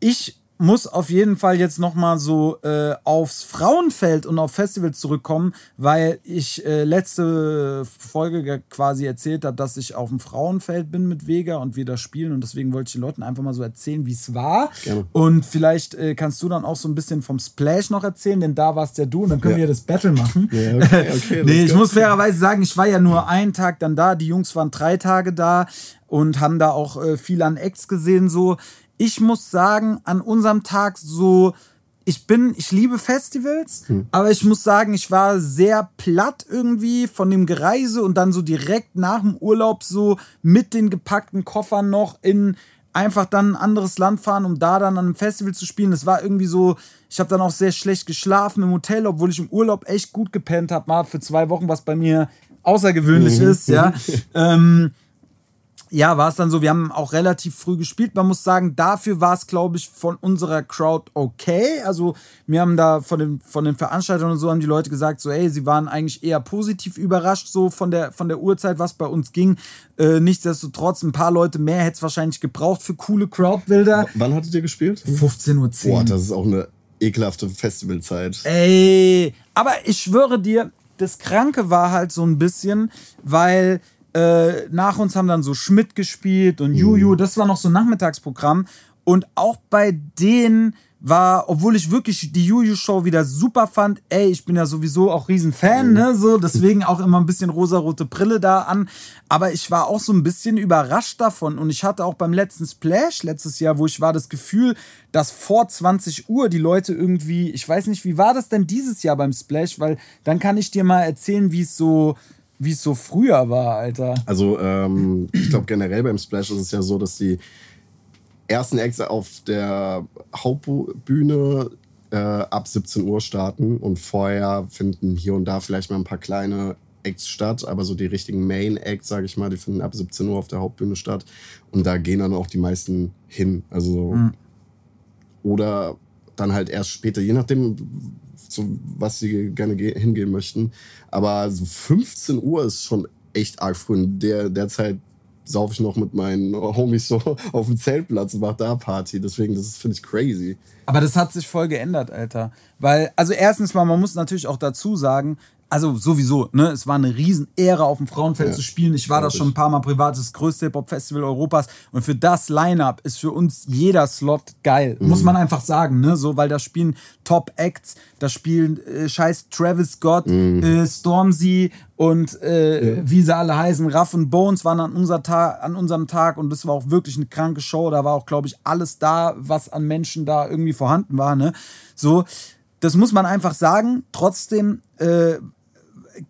ich muss auf jeden Fall jetzt noch mal so äh, aufs Frauenfeld und auf Festivals zurückkommen, weil ich äh, letzte Folge ge- quasi erzählt habe, dass ich auf dem Frauenfeld bin mit Vega und wir da spielen und deswegen wollte ich den Leuten einfach mal so erzählen, wie es war. Gerne. Und vielleicht äh, kannst du dann auch so ein bisschen vom Splash noch erzählen, denn da warst ja du und dann können Ja. wir das Battle machen. Ja, okay, okay. nee, ich muss fairerweise sagen, ich war ja nur einen Tag dann da. Die Jungs waren drei Tage da und haben da auch äh, viel an Acts gesehen. So, ich muss sagen, an unserem Tag so, ich bin, ich liebe Festivals, aber ich muss sagen, ich war sehr platt irgendwie von dem Gereise und dann so direkt nach dem Urlaub so mit den gepackten Koffern noch in einfach dann ein anderes Land fahren, um da dann an einem Festival zu spielen. Das war irgendwie so, ich habe dann auch sehr schlecht geschlafen im Hotel, obwohl ich im Urlaub echt gut gepennt habe, mal für zwei Wochen, was bei mir außergewöhnlich ist, ja. ähm, ja, war es dann so, wir haben auch relativ früh gespielt. Man muss sagen, dafür war es, glaube ich, von unserer Crowd okay. Also, wir haben da von den, von den Veranstaltern und so haben die Leute gesagt, so, ey, sie waren eigentlich eher positiv überrascht, so von der, von der Uhrzeit, was bei uns ging. Äh, nichtsdestotrotz, ein paar Leute mehr hätte es wahrscheinlich gebraucht für coole Crowdbilder. Wann hattet ihr gespielt? 15.10 Uhr. Boah, das ist auch eine ekelhafte Festivalzeit. Ey, aber ich schwöre dir, das Kranke war halt so ein bisschen, weil äh, nach uns haben dann so Schmidt gespielt und Juju, das war noch so ein Nachmittagsprogramm. Und auch bei denen war, obwohl ich wirklich die Juju-Show wieder super fand, ey, ich bin ja sowieso auch riesen Fan, ne, so, deswegen auch immer ein bisschen rosarote Brille da an, aber ich war auch so ein bisschen überrascht davon. Und ich hatte auch beim letzten Splash letztes Jahr, wo ich war, das Gefühl, dass vor 20 Uhr die Leute irgendwie, ich weiß nicht, wie war das denn dieses Jahr beim Splash, weil dann kann ich dir mal erzählen, wie es so, wie es so früher war, Alter. Also, ähm, ich glaube generell beim Splash ist es ja so, dass die ersten Acts auf der Hauptbühne äh, ab 17 Uhr starten und vorher finden hier und da vielleicht mal ein paar kleine Acts statt, aber so die richtigen Main Acts, sage ich mal, die finden ab 17 Uhr auf der Hauptbühne statt und da gehen dann auch die meisten hin. Also Mhm. oder dann halt erst später, je nachdem, so, was sie gerne ge- hingehen möchten. Aber so 15 Uhr ist schon echt arg früh. In der, der Zeit saufe ich noch mit meinen Homies so auf dem Zeltplatz und mach da Party. Deswegen, das finde ich crazy. Aber das hat sich voll geändert, Alter. Weil, also erstens mal, man muss natürlich auch dazu sagen, also sowieso, ne, es war eine Riesenehre, auf dem Frauenfeld Ja, zu spielen. Ich war da schon ein paar Mal privat, das größte Hip-Hop-Festival Europas. Und für das Line-Up ist für uns jeder Slot geil. Mhm. Muss man einfach sagen, ne? So, weil da spielen Top-Acts, da spielen äh, scheiß Travis Scott, Mhm. äh, Stormzy und äh, wie sie alle heißen, Ruff und Bones waren an, unser Tag, an unserem Tag und das war auch wirklich eine kranke Show. Da war auch, glaube ich, alles da, was an Menschen da irgendwie vorhanden war, ne? So, das muss man einfach sagen. Trotzdem, äh,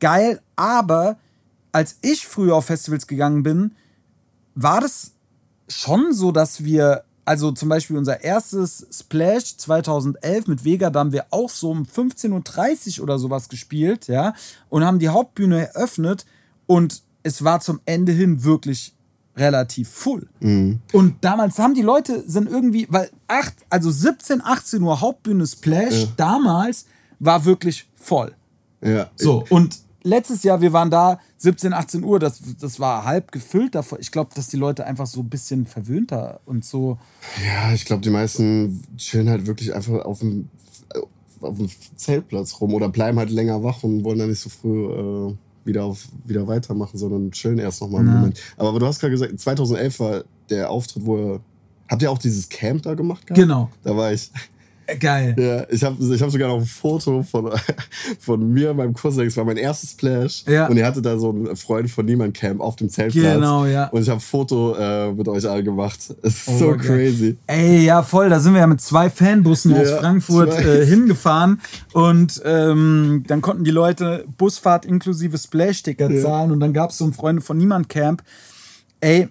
geil, aber als ich früher auf Festivals gegangen bin, war das schon so, dass wir, also zum Beispiel unser erstes Splash 2011 mit Vega, da haben wir auch so um 15.30 Uhr oder sowas gespielt, ja, und haben die Hauptbühne eröffnet und es war zum Ende hin wirklich relativ full. Und damals haben die Leute sind irgendwie, weil acht, also 17, 18 Uhr Hauptbühne Splash damals war wirklich voll. Ja. So, und letztes Jahr, wir waren da 17, 18 Uhr, das, das war halb gefüllt davor. Ich glaube, dass die Leute einfach so ein bisschen verwöhnter und so. Ja, ich glaube, die meisten chillen halt wirklich einfach auf dem, auf dem Zeltplatz rum oder bleiben halt länger wach und wollen dann nicht so früh äh, wieder, auf, wieder weitermachen, sondern chillen erst noch mal einen Moment. Aber, aber du hast gerade gesagt, 2011 war der Auftritt, wo ihr. Habt ihr auch dieses Camp da gemacht? Gehabt? Genau. Da war ich. Äh, Geil. Ja, ich habe ich hab sogar noch ein Foto von, von mir, meinem Cousin. Es war mein erstes Splash. Ja. Und ihr hattet da so einen Freund von Niemand Camp auf dem Zeltplatz. Genau, ja. Und ich habe ein Foto äh, mit euch allen gemacht. Es ist Oh, so crazy. Ey, ja, voll. Da sind wir ja mit zwei Fanbussen aus Ja, Frankfurt ich weiß. äh, hingefahren. Und ähm, dann konnten die Leute Busfahrt inklusive Splash-Ticket Ja. zahlen. Und dann gab es so ein Freunde von Niemand Camp. Ey,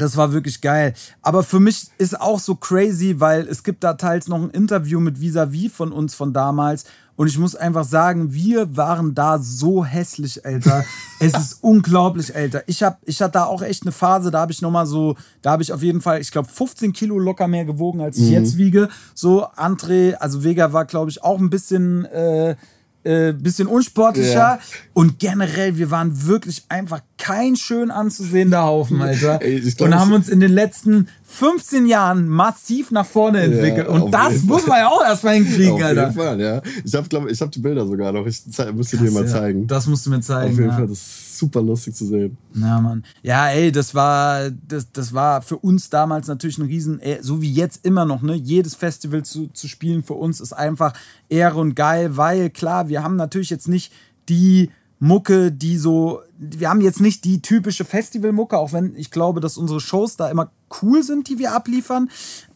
das war wirklich geil. Aber für mich ist auch so crazy, weil es gibt da teils noch ein Interview mit Visavi von uns von damals. Und ich muss einfach sagen, wir waren da so hässlich, Alter. es ist unglaublich, Alter. Ich, hab, ich hatte da auch echt eine Phase, da habe ich nochmal so, da habe ich auf jeden Fall, ich glaube, 15 Kilo locker mehr gewogen, als ich jetzt wiege. So, André, also Vega war, glaube ich, auch ein bisschen, äh, äh, bisschen unsportlicher. Ja. Und generell, wir waren wirklich einfach kein schön anzusehender Haufen, Alter. Ey, und haben uns in den letzten 15 Jahren massiv nach vorne entwickelt. auf und das muss man ja auch erstmal hinkriegen, Auf Alter. jeden Fall, ja. Ich habe, glaube ich, habe die Bilder sogar noch. Ich müsste dir mal ja. zeigen. Das musst du mir zeigen. Auf jeden ja. Fall, das ist super lustig zu sehen. Ja, Mann. Ja, ey, das war, das, das war für uns damals natürlich ein Riesen, äh, so wie jetzt immer noch, ne? Jedes Festival zu, zu spielen für uns ist einfach Ehre und geil, weil klar, wir haben natürlich jetzt nicht die Mucke, die so, wir haben jetzt nicht die typische Festivalmucke, auch wenn ich glaube, dass unsere Shows da immer cool sind, die wir abliefern.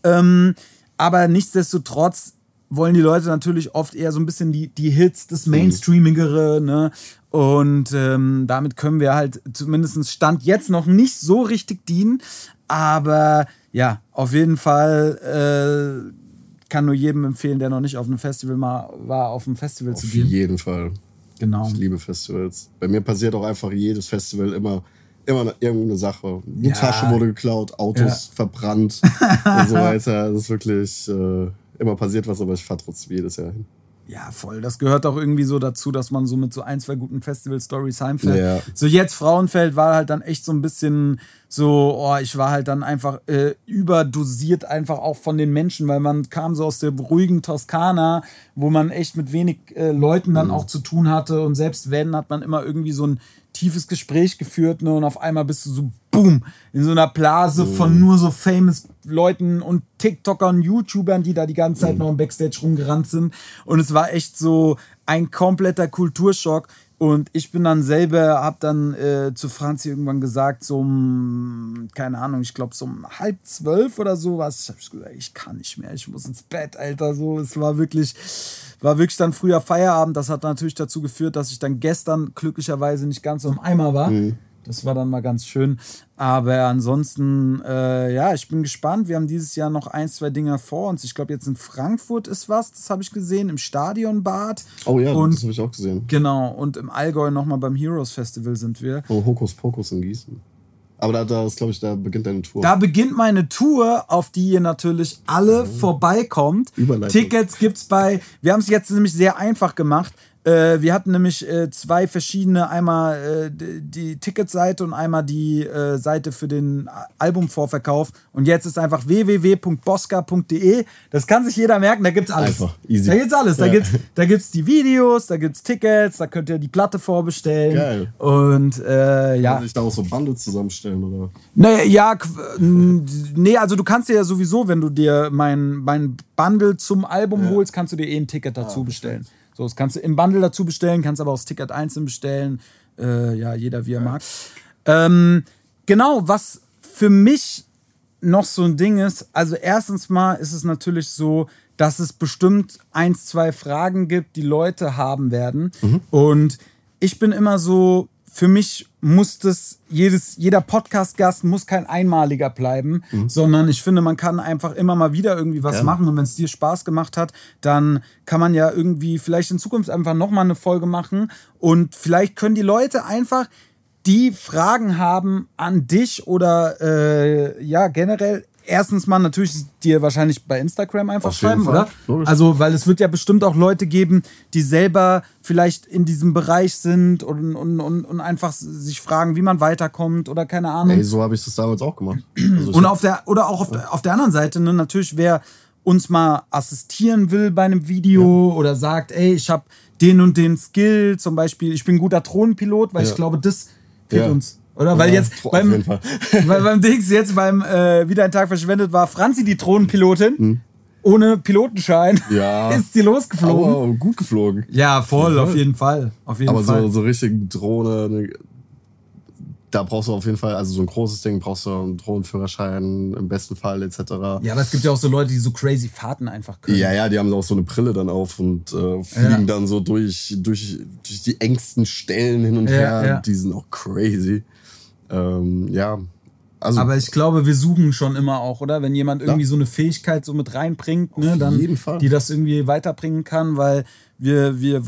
Ähm, aber nichtsdestotrotz wollen die Leute natürlich oft eher so ein bisschen die, die Hits, das Mainstreamigere, ne? Und ähm, damit können wir halt zumindest Stand jetzt noch nicht so richtig dienen. Aber ja, auf jeden Fall äh, kann nur jedem empfehlen, der noch nicht auf einem Festival mal war, auf ein Festival zu Auf gehen. jeden Fall. Genau. Ich liebe Festivals. Bei mir passiert auch einfach jedes Festival immer immer eine, irgendeine Sache. Die Ja. Tasche wurde geklaut, Autos verbrannt und so weiter. Das ist wirklich äh, immer passiert was, aber ich fahre trotzdem jedes Jahr hin. Ja, voll. Das gehört auch irgendwie so dazu, dass man so mit so ein, zwei guten Festival-Stories heimfährt. Ja. So jetzt Frauenfeld war halt dann echt so ein bisschen so, oh, ich war halt dann einfach äh, überdosiert einfach auch von den Menschen, weil man kam so aus der ruhigen Toskana, wo man echt mit wenig äh, Leuten dann auch zu tun hatte. Und selbst wenn, hat man immer irgendwie so ein tiefes Gespräch geführt ne, und auf einmal bist du so, boom, in so einer Blase von nur so famous Leuten und TikTokern, YouTubern, die da die ganze Zeit noch im Backstage rumgerannt sind. Und es war echt so ein kompletter Kulturschock und ich bin dann selber, hab dann äh, zu Franzi irgendwann gesagt, so um, keine Ahnung, ich glaube so um halb zwölf oder so was. Ich habe gesagt, ich kann nicht mehr, ich muss ins Bett, Alter. So, es war wirklich, war wirklich dann früher Feierabend. Das hat natürlich dazu geführt, dass ich dann gestern glücklicherweise nicht ganz so im Eimer war. Das war dann mal ganz schön. Aber ansonsten, äh, ja, ich bin gespannt. Wir haben dieses Jahr noch ein, zwei Dinge vor uns. Ich glaube, jetzt in Frankfurt ist was, das habe ich gesehen, im Stadionbad. Oh ja, Und das habe ich auch gesehen. Genau, und im Allgäu nochmal beim Heroes Festival sind wir. Oh, Hokus Pokus in Gießen. Aber da, da ist, glaube ich, da beginnt deine Tour. Da beginnt meine Tour, auf die ihr natürlich alle vorbeikommt. Überleitung. Tickets gibt's bei, wir haben es jetzt nämlich sehr einfach gemacht. Äh, wir hatten nämlich äh, zwei verschiedene, einmal äh, die Ticketseite und einmal die äh, Seite für den Albumvorverkauf. Und jetzt ist einfach www.bosca.de. Das kann sich jeder merken, da gibt's alles. Einfach, easy. Da gibt's alles. Da Ja. gibt's, da gibt's die Videos, da gibt's Tickets, da könnt ihr die Platte vorbestellen. Geil. Und äh, ja. Kann sich da auch so Bundles zusammenstellen, oder? Nee, ja, nee, also du kannst dir ja sowieso, wenn du dir mein, mein Bundle zum Album holst, kannst du dir eh ein Ticket dazu bestellen. So, das kannst du im Bundle dazu bestellen, kannst aber auch das Ticket einzeln bestellen. Äh, ja, jeder wie er mag. Ähm, genau, was für mich noch so ein Ding ist, also erstens mal ist es natürlich so, dass es bestimmt eins, zwei Fragen gibt, die Leute haben werden. Und ich bin immer so, für mich muss das, jedes, jeder Podcast-Gast muss kein einmaliger bleiben, sondern ich finde, man kann einfach immer mal wieder irgendwie was Gerne. machen. Und wenn es dir Spaß gemacht hat, dann kann man ja irgendwie vielleicht in Zukunft einfach nochmal eine Folge machen. Und vielleicht können die Leute einfach die Fragen haben an dich oder äh, ja, generell. Erstens mal natürlich dir wahrscheinlich bei Instagram einfach Auf schreiben, oder? Also, weil es wird ja bestimmt auch Leute geben, die selber vielleicht in diesem Bereich sind und, und, und, und einfach sich fragen, wie man weiterkommt oder keine Ahnung. Ey, so habe ich das damals auch gemacht. Also ich Und auf der, oder auch auf, der- auf der anderen Seite, ne, natürlich, wer uns mal assistieren will bei einem Video oder sagt, ey, ich habe den und den Skill, zum Beispiel, ich bin guter Drohnenpilot, weil ich Ja. glaube, das fehlt Ja. uns. Oder? Weil Ja, jetzt beim, weil beim Dings jetzt beim äh, Wieder ein Tag verschwendet war Franzi die Drohnenpilotin. Ohne Pilotenschein Hm. Ja. ist sie losgeflogen. aber gut geflogen. ja, voll, auf jeden Fall. Auf jeden Aber Fall. so, so richtig Drohne, ne, da brauchst du auf jeden Fall, also so ein großes Ding, brauchst du einen Drohnenführerschein im besten Fall etc. ja, aber es gibt ja auch so Leute, die so crazy Fahrten einfach können. Ja, ja, die haben auch so eine Brille dann auf und äh, fliegen Ja. dann so durch, durch, durch die engsten Stellen hin und Ja, her. ja. Die sind auch crazy. Ähm, ja, also Aber ich glaube, wir suchen schon immer auch, oder? Wenn jemand irgendwie so eine Fähigkeit so mit reinbringt, ne, dann die das irgendwie weiterbringen kann, weil wir, wir,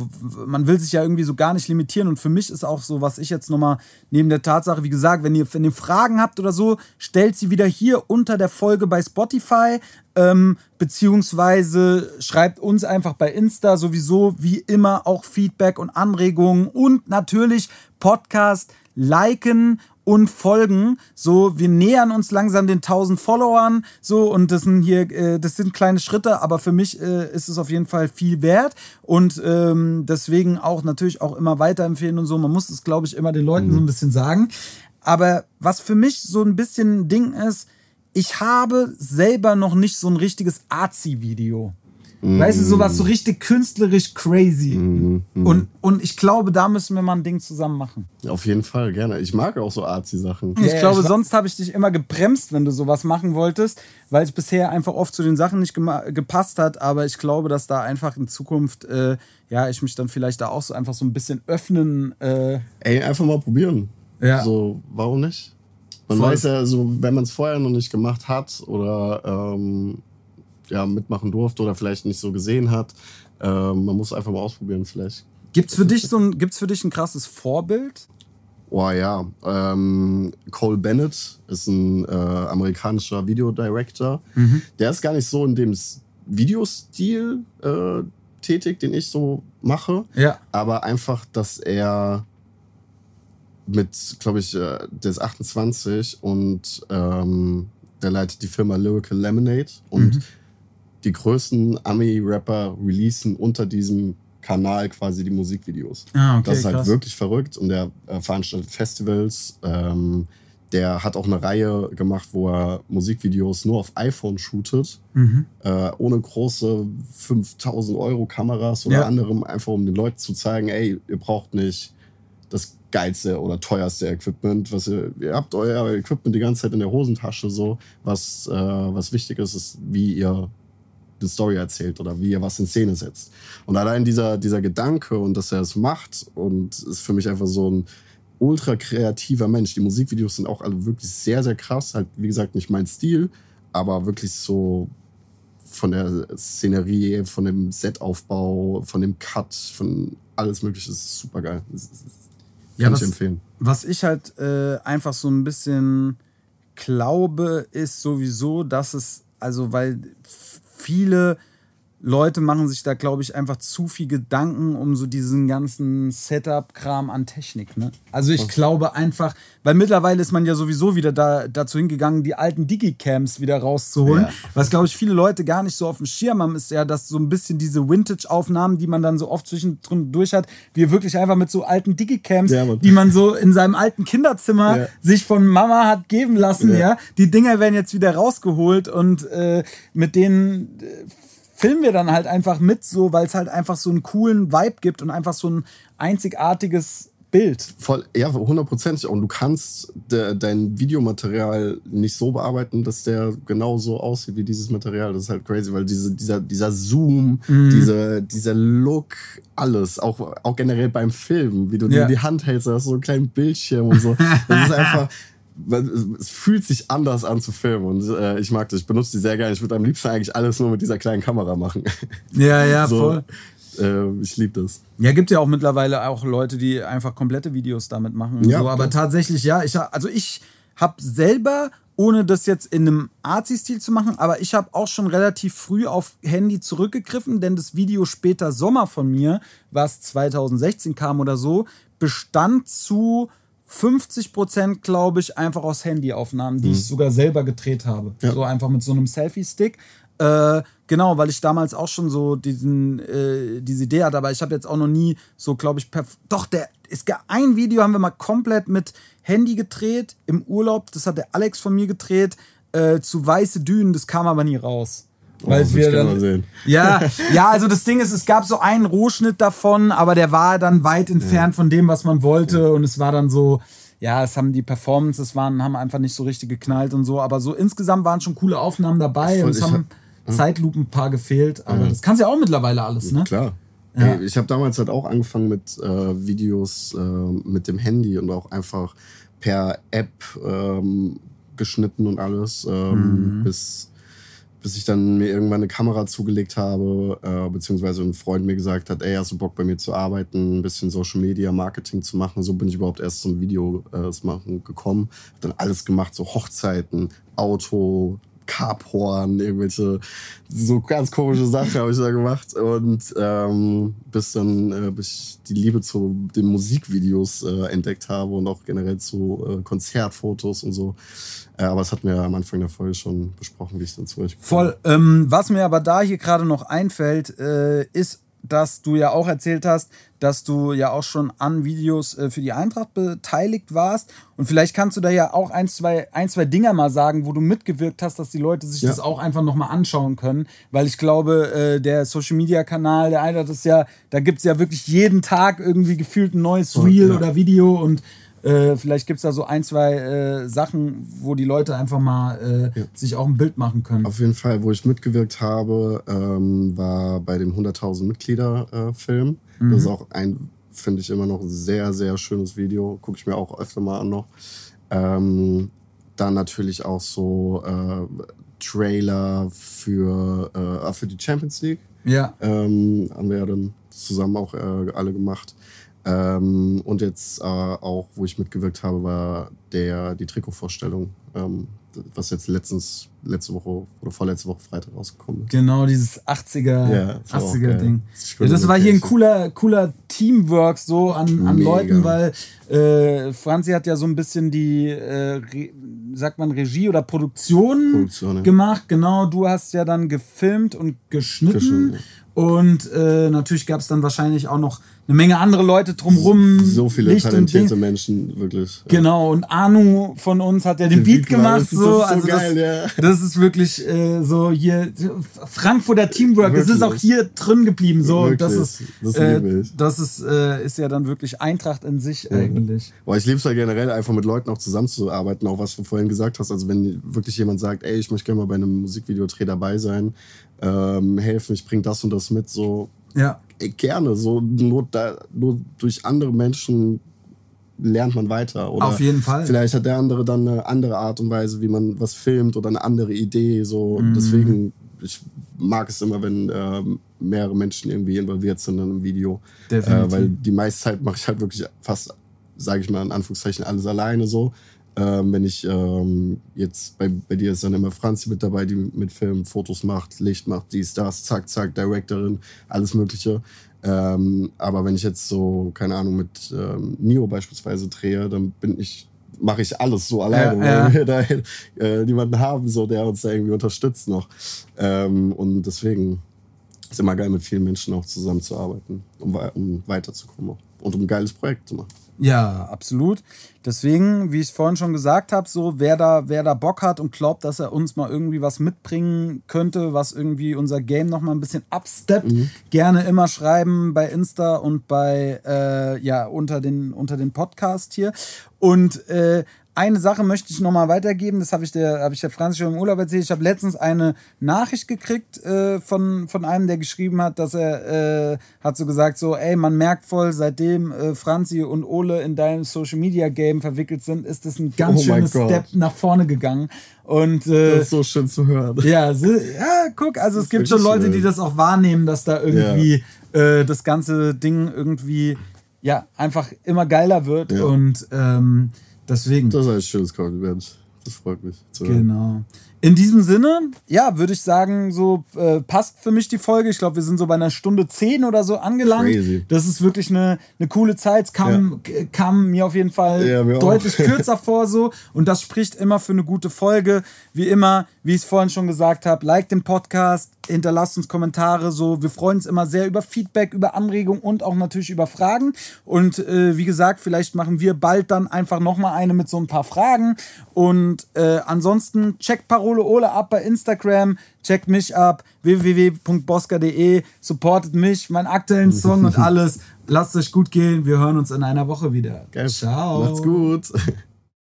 man will sich ja irgendwie so gar nicht limitieren. Und für mich ist auch so, was ich jetzt nochmal neben der Tatsache, wie gesagt, wenn ihr, wenn ihr Fragen habt oder so, stellt sie wieder hier unter der Folge bei Spotify. Ähm, beziehungsweise schreibt uns einfach bei Insta sowieso wie immer auch Feedback und Anregungen und natürlich Podcast liken und folgen. So, wir nähern uns langsam den 1000 Followern. So, und das sind hier, äh, das sind kleine Schritte, aber für mich äh, ist es auf jeden Fall viel wert. Und ähm, deswegen auch natürlich auch immer weiterempfehlen und so. Man muss es, glaube ich, immer den Leuten so ein bisschen sagen. Aber was für mich so ein bisschen ein Ding ist, ich habe selber noch nicht so ein richtiges Arzi-Video. Weißt du, sowas so richtig künstlerisch crazy. Und, und ich glaube, da müssen wir mal ein Ding zusammen machen. auf jeden Fall gerne. Ich mag auch so Arzi-Sachen. Ich Ja, glaube, ich sonst habe ich dich immer gebremst, wenn du sowas machen wolltest, weil es bisher einfach oft zu den Sachen nicht gepasst hat. Aber ich glaube, dass da einfach in Zukunft, äh, ja, ich mich dann vielleicht da auch so einfach so ein bisschen öffnen. Äh, Ey, einfach mal probieren. Ja. So, warum nicht? Man Voll. weiß ja, so, wenn man es vorher noch nicht gemacht hat oder ähm, ja, mitmachen durfte oder vielleicht nicht so gesehen hat, ähm, man muss einfach mal ausprobieren vielleicht. gibt's für dich so ein, gibt's für dich ein krasses Vorbild? Oh ja, ähm, Cole Bennett ist ein äh, amerikanischer Videodirector. Mhm. Der ist gar nicht so in dem Videostil äh, tätig, den ich so mache. Ja. Aber einfach, dass er mit, glaube ich, äh, der ist 28 und ähm, der leitet die Firma Lyrical Lemonade und Mhm. Die größten Ami-Rapper releasen unter diesem Kanal quasi die Musikvideos. Ah, okay, das ist halt krass. wirklich verrückt und der äh, veranstaltet Festivals. Ähm, der hat auch eine Reihe gemacht, wo er Musikvideos nur auf iPhone shootet, Mhm. äh, ohne große 5000 Euro Kameras oder Ja. anderem, einfach um den Leuten zu zeigen, ey, ihr braucht nicht das geilste oder teuerste Equipment, was ihr, ihr habt euer Equipment die ganze Zeit in der Hosentasche so, was, äh, was wichtig ist, ist, wie ihr eine Story erzählt oder wie ihr was in Szene setzt. Und allein dieser, dieser Gedanke und dass er es macht und ist für mich einfach so ein ultra kreativer Mensch. Die Musikvideos sind auch alle wirklich sehr, sehr krass. Halt, wie gesagt, nicht mein Stil, aber wirklich so von der Szenerie, von dem Setaufbau, von dem Cut, von alles Mögliche. Das ist super geil. Das, das, das Ja, kann was- ich empfehlen. Was ich halt äh, einfach so ein bisschen glaube, ist sowieso, dass es, also weil viele Leute machen sich da, glaube ich, einfach zu viel Gedanken um so diesen ganzen Setup-Kram an Technik. Ne? Also ich glaube einfach, weil mittlerweile ist man ja sowieso wieder da, dazu hingegangen, die alten Digicams wieder rauszuholen. Ja. Was, glaube ich, viele Leute gar nicht so auf dem Schirm haben, ist ja, dass so ein bisschen diese Vintage-Aufnahmen, die man dann so oft zwischendurch hat, wir wirklich einfach mit so alten Digicams, Ja, die man so in seinem alten Kinderzimmer Ja. sich von Mama hat geben lassen, ja. Ja. Die Dinger werden jetzt wieder rausgeholt und äh, mit denen äh, filmen wir dann halt einfach mit, so, weil es halt einfach so einen coolen Vibe gibt und einfach so ein einzigartiges Bild. Voll, ja, hundertprozentig. Und du kannst de, dein Videomaterial nicht so bearbeiten, dass der genauso aussieht wie dieses Material. Das ist halt crazy, weil diese, dieser, dieser Zoom, Mhm. diese, dieser Look, alles, auch, auch generell beim Filmen, wie du Ja. dir die Hand hältst, da hast du so einen kleinen Bildschirm und so. Das ist einfach. Es fühlt sich anders an zu filmen und äh, ich mag das. Ich benutze die sehr gerne. Ich würde am liebsten eigentlich alles nur mit dieser kleinen Kamera machen. Ja, ja, so, voll. Äh, ich liebe das. Ja, gibt ja auch mittlerweile auch Leute, die einfach komplette Videos damit machen. Ja, so. Aber ja. tatsächlich, ja, ich, also ich habe selber, ohne das jetzt in einem Arzi-Stil zu machen, aber ich habe auch schon relativ früh auf Handy zurückgegriffen, denn das Video später Sommer von mir, was 2016 kam oder so, bestand zu 50 Prozent, glaube ich, einfach aus Handyaufnahmen, die ich sogar selber gedreht habe. Mhm. Ja. So einfach mit so einem Selfie-Stick. Äh, genau, weil ich damals auch schon so diesen, äh, diese Idee hatte, aber ich habe jetzt auch noch nie so, glaube ich, perf doch, der ist gar ein Video haben wir mal komplett mit Handy gedreht im Urlaub. Das hat der Alex von mir gedreht äh, zu weiße Dünen. Das kam aber nie raus. Weil Oh, wir dann, ja, ja, also das Ding ist, es gab so einen Rohschnitt davon, aber der war dann weit entfernt von dem, was man wollte. Und es war dann so, ja, es haben die Performances waren, haben einfach nicht so richtig geknallt und so. Aber so insgesamt waren schon coole Aufnahmen dabei und es haben Zeitlupen ein paar gefehlt. Aber das kannst ja auch mittlerweile alles, ne? Klar. Ja. Ey, ich habe damals halt auch angefangen mit äh, Videos äh, mit dem Handy und auch einfach per App ähm, geschnitten und alles, ähm, bis, bis ich dann mir irgendwann eine Kamera zugelegt habe, äh, beziehungsweise ein Freund mir gesagt hat, ey, hast du Bock bei mir zu arbeiten, ein bisschen Social Media Marketing zu machen. So bin ich überhaupt erst zum Video äh, machen gekommen. Hab dann alles gemacht, so Hochzeiten, Auto, Carporn, irgendwelche so ganz komische Sachen habe ich da gemacht. Und ähm, bis dann äh, bis ich die Liebe zu den Musikvideos äh, entdeckt habe und auch generell zu äh, Konzertfotos und so. Äh, aber das hatten wir am Anfang der Folge schon besprochen, wie ich dann zu euch Voll. Ähm, was mir aber da hier gerade noch einfällt, äh, ist, dass du ja auch erzählt hast, dass du ja auch schon an Videos äh, für die Eintracht beteiligt warst. Und vielleicht kannst du da ja auch ein, zwei, ein, zwei Dinger mal sagen, wo du mitgewirkt hast, dass die Leute sich Ja. das auch einfach nochmal anschauen können. Weil ich glaube, äh, der Social Media Kanal der Eintracht ist ja, da gibt es ja wirklich jeden Tag irgendwie gefühlt ein neues Reel ja. oder Video und äh, vielleicht gibt es da so ein, zwei äh, Sachen, wo die Leute einfach mal äh, sich auch ein Bild machen können. Auf jeden Fall, wo ich mitgewirkt habe, ähm, war bei dem 100.000 Mitglieder-Film. Das ist auch ein, finde ich, immer noch sehr, sehr schönes Video. Gucke ich mir auch öfter mal an noch. Ähm, dann natürlich auch so äh, Trailer für, äh, für die Champions League. Ja. Ähm, haben wir ja dann zusammen auch alle gemacht. Ähm, und jetzt äh, auch, wo ich mitgewirkt habe, war der, die Trikotvorstellung, ähm, was jetzt letztens, letzte Woche oder vorletzte Woche Freitag rausgekommen ist. Genau, dieses 80er, Ja, das war auch 80er geil. Ding. Ja, das war hier ein cooler, cooler Teamwork so an, an Mega. Leuten, weil äh, Franzi hat ja so ein bisschen die, äh, Re sagt man Regie oder Produktion, Produktion, ja. gemacht. Genau, du hast ja dann gefilmt und geschnitten. Geschnitten. Und äh, natürlich gab es dann wahrscheinlich auch noch eine Menge andere Leute drumrum. So viele Licht talentierte. Menschen, wirklich. Ja. Genau, und Anu von uns hat ja den, Den Beat Beat gemacht. gemacht. Das ist So, so also geil, das, ja. das ist wirklich äh, so hier Frankfurter Teamwork. Es ist Wirklich. auch hier drin geblieben. So, und das ist, Wirklich. Das äh, das ist, äh, ist ja dann wirklich Eintracht in sich eigentlich. Boah, ich liebe es ja generell, einfach mit Leuten auch zusammenzuarbeiten, auch was du vorhin gesagt hast. Also wenn wirklich jemand sagt, ey, ich möchte gerne mal bei einem Musikvideodreh dabei sein, ähm, helfen, ich bring das und das mit, so Ja, gerne. So nur, da, nur durch andere Menschen lernt man weiter. Oder Auf jeden Fall. Vielleicht hat der andere dann eine andere Art und Weise, wie man was filmt oder eine andere Idee. So Mhm. deswegen, ich mag es immer, wenn ähm, mehrere Menschen irgendwie involviert sind in einem Video. Äh, weil die meiste Zeit mache ich halt wirklich fast, sage ich mal in Anführungszeichen, alles alleine so. Ähm, wenn ich ähm, jetzt bei, bei dir ist dann immer Franzi mit dabei, die mit Film Fotos macht, Licht macht, dies, das, zack, zack, Directorin, alles Mögliche. Ähm, aber wenn ich jetzt so, keine Ahnung, mit ähm, Nio beispielsweise drehe, dann bin ich, mache ich alles so alleine, Ja, weil wir da äh, niemanden haben, so, der uns da irgendwie unterstützt noch. Ähm, und deswegen ist immer geil, mit vielen Menschen auch zusammenzuarbeiten, um, um weiterzukommen auch. und um ein geiles Projekt zu machen. Ja, absolut. Deswegen, wie ich vorhin schon gesagt habe, so wer da, wer da Bock hat und glaubt, dass er uns mal irgendwie was mitbringen könnte, was irgendwie unser Game noch mal ein bisschen upsteppt, gerne immer schreiben bei Insta und bei äh, ja unter den unter den Podcast hier. Und äh, eine Sache möchte ich noch mal weitergeben, das habe ich der, habe ich der Franz schon im Urlaub erzählt. Ich habe letztens eine Nachricht gekriegt äh, von, von einem, der geschrieben hat, dass er äh, hat so gesagt, so, ey, man merkt voll, seitdem äh, Franzi und Ole in deinem Social Media Game verwickelt sind, ist das ein ganz Oh schönes. Step nach vorne gegangen. Und äh, Das ist so schön zu hören. ja, so, ja, guck, also es gibt schon Leute, schön. die das auch wahrnehmen, dass da irgendwie äh, das ganze Ding irgendwie ja einfach immer geiler wird Ja. und ähm, deswegen. Das ist ein schönes Kompliment. Das freut mich zu hören. In diesem Sinne, ja, würde ich sagen, so äh, passt für mich die Folge. Ich glaube, wir sind so bei einer Stunde zehn oder so angelangt. Crazy. Das ist wirklich eine, eine coole Zeit. Es kam, k- kam mir auf jeden Fall Ja, auch. deutlich kürzer vor so. Und das spricht immer für eine gute Folge. Wie immer, wie ich es vorhin schon gesagt habe, like den Podcast, hinterlasst uns Kommentare. So, wir freuen uns immer sehr über Feedback, über Anregungen und auch natürlich über Fragen. Und äh, wie gesagt, vielleicht machen wir bald dann einfach nochmal eine mit so ein paar Fragen. Und äh, ansonsten checkt Parole Ole ab bei Instagram, checkt mich ab, www.boska.de, supportet mich, meinen aktuellen Song und alles. Lasst es euch gut gehen. Wir hören uns in einer Woche wieder. Geil. Ciao. Macht's gut.